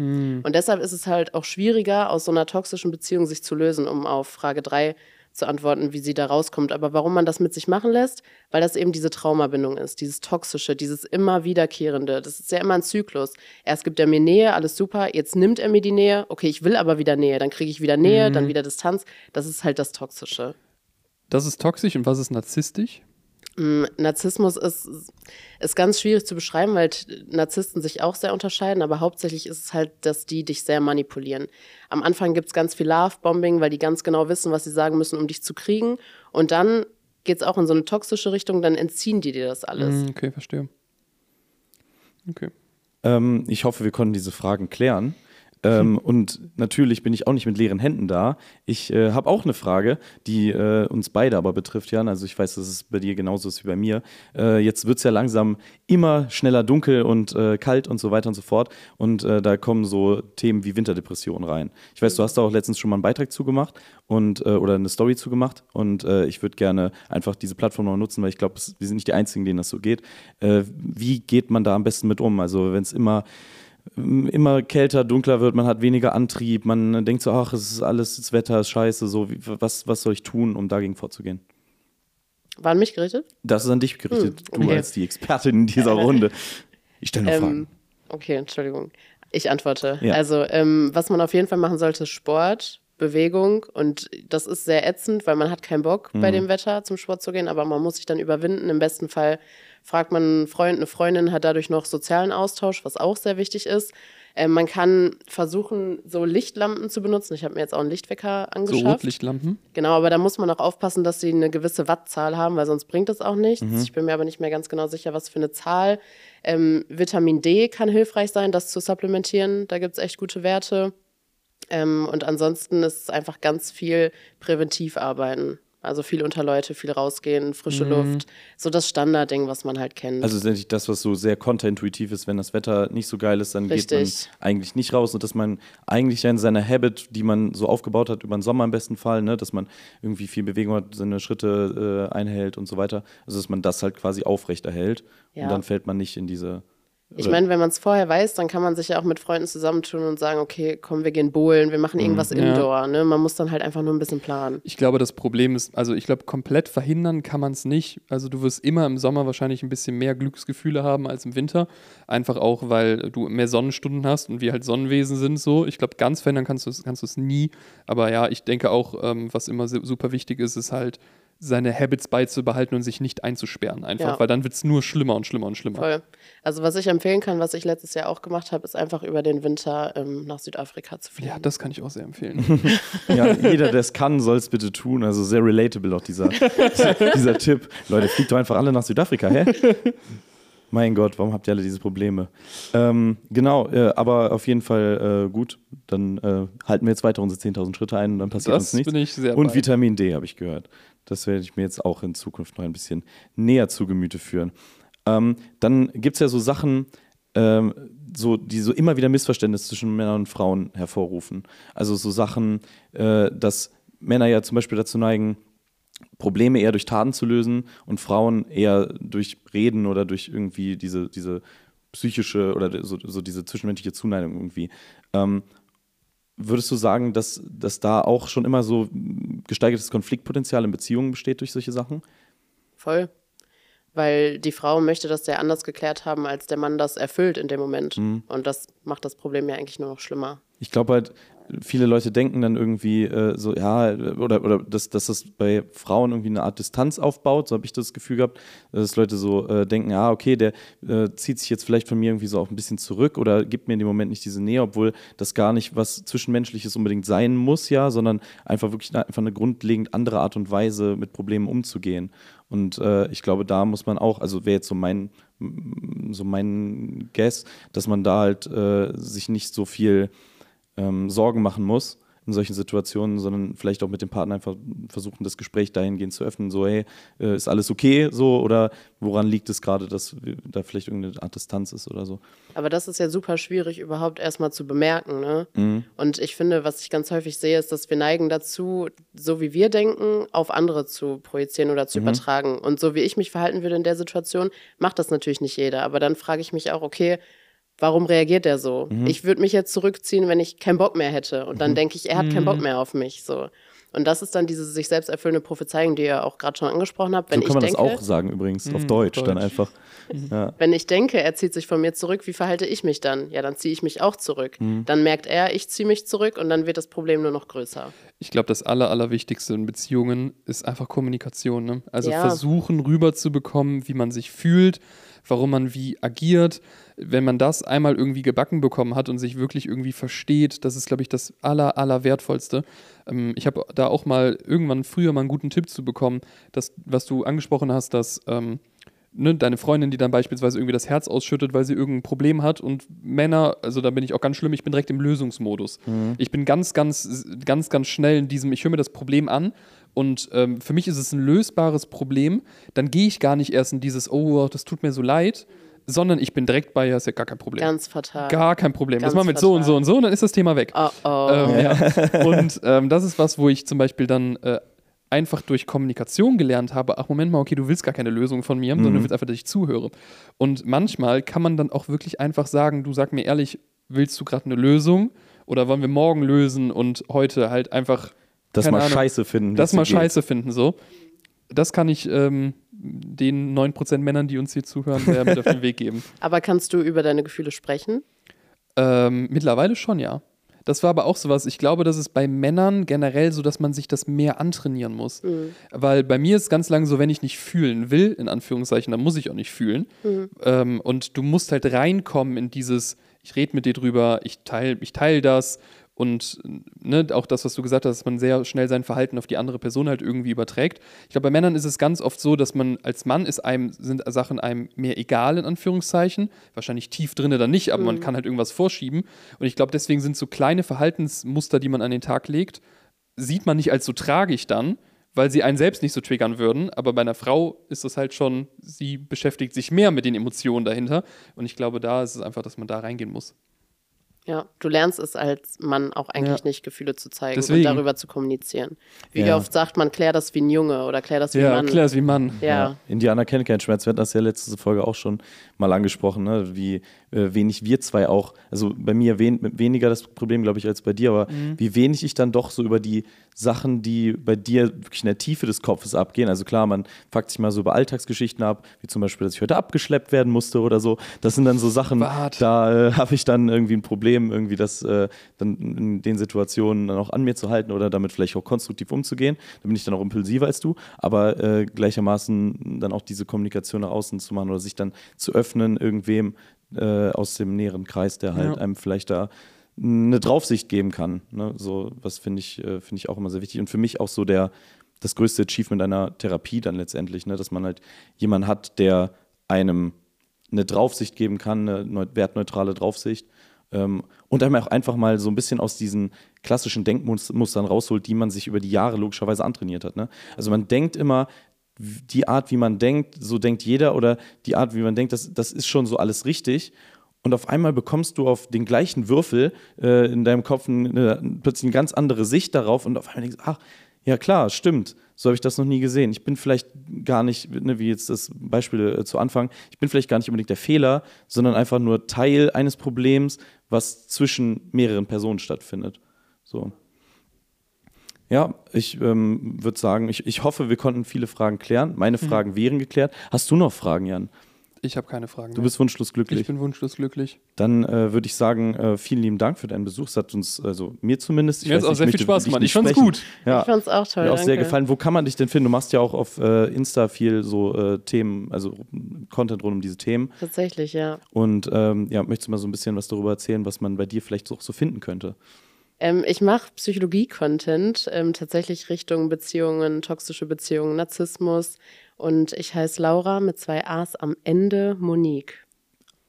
Und deshalb ist es halt auch schwieriger, aus so einer toxischen Beziehung sich zu lösen, um auf Frage 3 zu antworten, wie sie da rauskommt. Aber warum man das mit sich machen lässt? Weil das eben diese Traumabindung ist, dieses Toxische, dieses immer wiederkehrende. Das ist ja immer ein Zyklus. Erst gibt er mir Nähe, alles super, jetzt nimmt er mir die Nähe, okay, ich will aber wieder Nähe, dann kriege ich wieder Nähe, dann wieder Distanz. Das ist halt das Toxische. Das ist toxisch und was ist narzisstisch? Mm, Narzissmus ist, ist ganz schwierig zu beschreiben, weil Narzissten sich auch sehr unterscheiden, aber hauptsächlich ist es halt, dass die dich sehr manipulieren. Am Anfang gibt es ganz viel Love-Bombing, weil die ganz genau wissen, was sie sagen müssen, um dich zu kriegen. Und dann geht es auch in so eine toxische Richtung, dann entziehen die dir das alles. Hm, okay, verstehe. Okay. Ähm, ich hoffe, wir konnten diese Fragen klären. Ähm, und natürlich bin ich auch nicht mit leeren Händen da. Ich äh, habe auch eine Frage, die äh, uns beide aber betrifft, Jan. Also ich weiß, dass es bei dir genauso ist wie bei mir. Äh, jetzt wird es ja langsam immer schneller dunkel und äh, kalt und so weiter und so fort. Und äh, da kommen so Themen wie Winterdepression rein. Ich weiß, du hast da auch letztens schon mal einen Beitrag zugemacht und äh, oder eine Story zugemacht. Und ich würde gerne einfach diese Plattform noch nutzen, weil ich glaube, wir sind nicht die Einzigen, denen das so geht. Wie geht man da am besten mit um? Also wenn es immer immer kälter, dunkler wird, man hat weniger Antrieb, man denkt so, ach, es ist alles, das Wetter ist scheiße, so, wie, was, was soll ich tun, um dagegen vorzugehen? War an mich gerichtet? Das ist an dich gerichtet, Hm, du okay. als die Expertin in dieser Runde. Ich stelle nur Ähm, Fragen. okay, Entschuldigung. Ich antworte. Ja. Also, ähm, was man auf jeden Fall machen sollte, ist Sport, Bewegung. Und das ist sehr ätzend, weil man hat keinen Bock, bei Mhm. dem Wetter zum Sport zu gehen, aber man muss sich dann überwinden. Im besten Fall fragt man einen Freund, eine Freundin, hat dadurch noch sozialen Austausch, was auch sehr wichtig ist. Ähm, man kann versuchen, so Lichtlampen zu benutzen. Ich habe mir jetzt auch einen Lichtwecker So angeschafft. Rotlichtlampen. Genau, aber da muss man auch aufpassen, dass sie eine gewisse Wattzahl haben, weil sonst bringt es auch nichts. Mhm. Ich bin mir aber nicht mehr ganz genau sicher, was für eine Zahl. Ähm, Vitamin D kann hilfreich sein, das zu supplementieren. Da gibt es echt gute Werte. Ähm, und ansonsten ist es einfach ganz viel präventiv arbeiten. Also viel unter Leute, viel rausgehen, frische Luft. So das Standardding, was man halt kennt. Mhm. Also letztendlich das, was so sehr kontraintuitiv ist, wenn das Wetter nicht so geil ist, dann geht Richtig. man eigentlich nicht raus und dass man eigentlich in seiner Habit, die man so aufgebaut hat über den Sommer im besten Fall, ne, dass man irgendwie viel Bewegung hat, seine Schritte äh, einhält und so weiter, also dass man das halt quasi aufrechterhält Ja. und dann fällt man nicht in diese Ich meine, wenn man es vorher weiß, dann kann man sich ja auch mit Freunden zusammentun und sagen, okay, komm, wir gehen bowlen, wir machen irgendwas Ja. indoor. Ne? Man muss dann halt einfach nur ein bisschen planen. Ich glaube, das Problem ist, also ich glaube, komplett verhindern kann man es nicht. Also du wirst immer im Sommer wahrscheinlich ein bisschen mehr Glücksgefühle haben als im Winter. Einfach auch, weil du mehr Sonnenstunden hast und wir halt Sonnenwesen sind so. Ich glaube, ganz verhindern kannst du es kannst du's nie. Aber ja, ich denke auch, ähm, was immer su- super wichtig ist, ist halt seine Habits beizubehalten und sich nicht einzusperren einfach, Ja. weil dann wird es nur schlimmer und schlimmer und schlimmer. Voll. Also was ich empfehlen kann, was ich letztes Jahr auch gemacht habe, ist einfach über den Winter ähm, nach Südafrika zu fliegen. Ja, das kann ich auch sehr empfehlen. Ja, jeder, der es kann, soll es bitte tun. Also sehr relatable auch dieser, dieser Tipp. Leute, fliegt doch einfach alle nach Südafrika, hä? Mein Gott, warum habt ihr alle diese Probleme? Ähm, genau, äh, aber auf jeden Fall äh, gut. Dann äh, halten wir jetzt weiter unsere 10.000 Schritte ein und dann passiert Das uns nichts. bin ich sehr Und bei. Vitamin D habe ich gehört. Das werde ich mir jetzt auch in Zukunft noch ein bisschen näher zu Gemüte führen. Ähm, dann gibt es ja so Sachen, ähm, so, die so immer wieder Missverständnisse zwischen Männern und Frauen hervorrufen. Also so Sachen, äh, dass Männer ja zum Beispiel dazu neigen, Probleme eher durch Taten zu lösen und Frauen eher durch Reden oder durch irgendwie diese, diese psychische oder so, so diese zwischenmenschliche Zuneigung irgendwie. Ähm, würdest du sagen, dass, dass da auch schon immer so gesteigertes Konfliktpotenzial in Beziehungen besteht durch solche Sachen? Voll. Weil die Frau möchte das sehr anders geklärt haben, als der Mann das erfüllt in dem Moment. Mhm. Und das macht das Problem ja eigentlich nur noch schlimmer. Ich glaube halt, viele Leute denken dann irgendwie äh, so, ja, oder, oder dass, dass das bei Frauen irgendwie eine Art Distanz aufbaut, so habe ich das Gefühl gehabt, dass Leute so äh, denken, ja, okay, der äh, zieht sich jetzt vielleicht von mir irgendwie so auch ein bisschen zurück oder gibt mir in dem Moment nicht diese Nähe, obwohl das gar nicht was Zwischenmenschliches unbedingt sein muss, ja, sondern einfach wirklich eine, einfach eine grundlegend andere Art und Weise, mit Problemen umzugehen. Und äh, ich glaube, da muss man auch, also wäre jetzt so mein, so mein Guess, dass man da halt äh, sich nicht so viel ähm, Sorgen machen muss in solchen Situationen, sondern vielleicht auch mit dem Partner einfach versuchen, das Gespräch dahingehend zu öffnen, so, hey, äh, ist alles okay so oder woran liegt es gerade, dass da vielleicht irgendeine Art Distanz ist oder so. Aber das ist ja super schwierig überhaupt erstmal zu bemerken. Ne? Mhm. Und ich finde, was ich ganz häufig sehe, ist, dass wir neigen dazu, so wie wir denken, auf andere zu projizieren oder Mhm. zu übertragen. Und so wie ich mich verhalten würde in der Situation, macht das natürlich nicht jeder. Aber dann frage ich mich auch, okay, warum reagiert er so? Mhm. Ich würde mich jetzt zurückziehen, wenn ich keinen Bock mehr hätte. Und dann denke ich, er hat keinen Bock mehr auf mich. So. Und das ist dann diese sich selbst erfüllende Prophezeiung, die ihr auch gerade schon angesprochen habt. Wenn so kann man ich denke, das auch sagen übrigens, auf Mhm, Deutsch, dann Deutsch. einfach. Ja. wenn ich denke, er zieht sich von mir zurück, wie verhalte ich mich dann? Ja, dann ziehe ich mich auch zurück. Mhm. Dann merkt er, ich ziehe mich zurück und dann wird das Problem nur noch größer. Ich glaube, das Aller, Allerwichtigste in Beziehungen ist einfach Kommunikation. Ne? Also Ja. versuchen rüberzubekommen, wie man sich fühlt, warum man wie agiert. Wenn man das einmal irgendwie gebacken bekommen hat und sich wirklich irgendwie versteht, das ist, glaube ich, das Aller, Allerwertvollste. Ähm, ich habe da auch mal irgendwann früher mal einen guten Tipp zu bekommen, dass, was du angesprochen hast, dass ähm, ne, deine Freundin, die dann beispielsweise irgendwie das Herz ausschüttet, weil sie irgendein Problem hat und Männer, also da bin ich auch ganz schlimm, ich bin direkt im Lösungsmodus. Ich bin ganz, ganz, ganz, ganz schnell in diesem, ich höre mir das Problem an und ähm, für mich ist es ein lösbares Problem, dann gehe ich gar nicht erst in dieses, oh, das tut mir so leid, sondern ich bin direkt bei, ja, ist ja gar kein Problem. Ganz fatal. Gar kein Problem. Ganz das machen wir jetzt so und so und so und dann ist das Thema weg. Oh oh. Ähm, ja. Und ähm, das ist was, wo ich zum Beispiel dann äh, einfach durch Kommunikation gelernt habe, ach Moment mal, okay, du willst gar keine Lösung von mir, sondern du willst einfach, dass ich zuhöre. Und manchmal kann man dann auch wirklich einfach sagen, du sag mir ehrlich, willst du gerade eine Lösung oder wollen wir morgen lösen und heute halt einfach Das mal Ahnung, scheiße finden. das mal geht. scheiße finden so. Das kann ich ähm, den 9% Männern, die uns hier zuhören, sehr mit auf den Weg geben. Aber kannst du über deine Gefühle sprechen? Ähm, mittlerweile schon, ja. Das war aber auch sowas. Ich glaube, das ist bei Männern generell so, dass man sich das mehr antrainieren muss. Mhm. Weil bei mir ist ganz lange so, wenn ich nicht fühlen will, in Anführungszeichen, dann muss ich auch nicht fühlen. Mhm. Ähm, und du musst halt reinkommen in dieses, ich rede mit dir drüber, ich teile ich teil das und ne, auch das, was du gesagt hast, dass man sehr schnell sein Verhalten auf die andere Person halt irgendwie überträgt. Ich glaube, bei Männern ist es ganz oft so, dass man als Mann ist einem, sind Sachen einem mehr egal, in Anführungszeichen. Wahrscheinlich tief drinne dann nicht, aber man kann halt irgendwas vorschieben. Und ich glaube, deswegen sind so kleine Verhaltensmuster, die man an den Tag legt, sieht man nicht als so tragisch dann, weil sie einen selbst nicht so triggern würden. Aber bei einer Frau ist das halt schon, sie beschäftigt sich mehr mit den Emotionen dahinter. Und ich glaube, da ist es einfach, dass man da reingehen muss. Ja, du lernst es als Mann auch eigentlich Ja. nicht, Gefühle zu zeigen Deswegen. und darüber zu kommunizieren. Wie Ja. oft sagt man, klär das wie ein Junge oder klär das wie Ja, ein Mann. klar, ist wie Mann. Ja. Indianer kennen keinen Schmerz. Wir hatten das ja letzte Folge auch schon mal angesprochen, ne? wie äh, wenig wir zwei auch, also bei mir wen, weniger das Problem, glaube ich, als bei dir, aber wie wenig ich dann doch so über die Sachen, die bei dir wirklich in der Tiefe des Kopfes abgehen. Also klar, man fuckt sich mal so über Alltagsgeschichten ab, wie zum Beispiel, dass ich heute abgeschleppt werden musste oder so. Das sind dann so Sachen, Wart. da äh, habe ich dann irgendwie ein Problem, irgendwie das äh, dann in den Situationen dann auch an mir zu halten oder damit vielleicht auch konstruktiv umzugehen. Da bin ich dann auch impulsiver als du, aber äh, gleichermaßen dann auch diese Kommunikation nach außen zu machen oder sich dann zu öffnen irgendwem äh, aus dem näheren Kreis, der halt Ja. einem vielleicht da eine Draufsicht geben kann. Ne? So, was finde ich, äh, finde ich auch immer sehr wichtig. Und für mich auch so der, das größte Achievement einer Therapie dann letztendlich, ne? dass man halt jemanden hat, der einem eine Draufsicht geben kann, eine neu- wertneutrale Draufsicht. Ähm, und einem auch einfach mal so ein bisschen aus diesen klassischen Denkmustern rausholt, die man sich über die Jahre logischerweise antrainiert hat. Ne? Also man denkt immer, die Art, wie man denkt, so denkt jeder, oder die Art, wie man denkt, das, das ist schon so alles richtig. Und auf einmal bekommst du auf den gleichen Würfel äh, in deinem Kopf eine, plötzlich eine ganz andere Sicht darauf und auf einmal denkst du, ach, ja klar, stimmt. So habe ich das noch nie gesehen. Ich bin vielleicht gar nicht, ne, wie jetzt das Beispiel äh, zu Anfang, ich bin vielleicht gar nicht unbedingt der Fehler, sondern einfach nur Teil eines Problems, was zwischen mehreren Personen stattfindet. So. Ja, ich ähm, würde sagen, ich, ich hoffe, wir konnten viele Fragen klären. Meine Fragen wären geklärt. Hast du noch Fragen, Jan? Ich habe keine Fragen Du mehr. bist wunschlos glücklich. ich bin wunschlos glücklich. Dann äh, würde ich sagen, äh, vielen lieben Dank für deinen Besuch. Es hat uns, also mir zumindest, ich Mir weiß auch nicht, sehr viel Spaß gemacht. Ich fand's sprechen. gut. Ja, Ich fand's auch toll. mir auch sehr gefallen. Wo kann man dich denn finden? Du machst ja auch auf äh, Insta viel so äh, Themen, also Content rund um diese Themen. Tatsächlich, ja. Und ähm, ja, möchtest du mal so ein bisschen was darüber erzählen, was man bei dir vielleicht so, so finden könnte? Ähm, ich mache Psychologie-Content, ähm, tatsächlich Richtung Beziehungen, toxische Beziehungen, Narzissmus. Und ich heiße Laura mit zwei A's am Ende, Monique.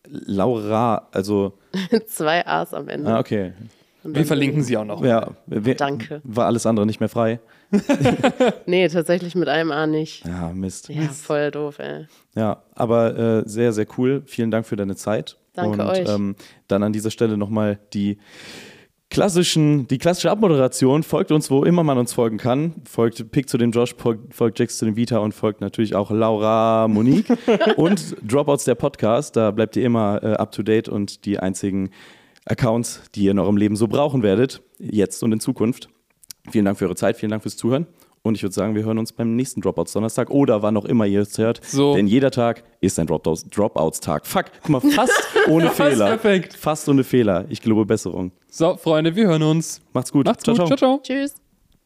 Laura, also, zwei A's am Ende. ah, okay. Wir verlinken sie auch noch. Ja, wer, Danke. War alles andere nicht mehr frei? Nee, tatsächlich mit einem A nicht. Ja, Mist. Ja, voll doof, ey. Ja, aber äh, sehr, sehr cool. Vielen Dank für deine Zeit. Danke Und euch. Ähm, dann an dieser Stelle nochmal die klassischen, die klassische Abmoderation. Folgt uns, wo immer man uns folgen kann. Folgt Pick zu dem Josh, folgt, Jax zu dem Vita und folgt natürlich auch Laura Monique und Dropouts der Podcast. Da bleibt ihr immer äh, up to date und die einzigen Accounts, die ihr in eurem Leben so brauchen werdet, jetzt und in Zukunft. Vielen Dank für eure Zeit, vielen Dank fürs Zuhören. Und ich würde sagen, wir hören uns beim nächsten Dropouts Donnerstag oder wann auch immer ihr es hört. So. Denn jeder Tag ist ein Dropouts- Dropouts-Tag. Fuck, guck mal, fast ohne Fehler. perfekt. Fast ohne Fehler. Ich glaube Besserung. So, Freunde, wir hören uns. Macht's gut. Macht's gut. ciao. ciao. Tschüss.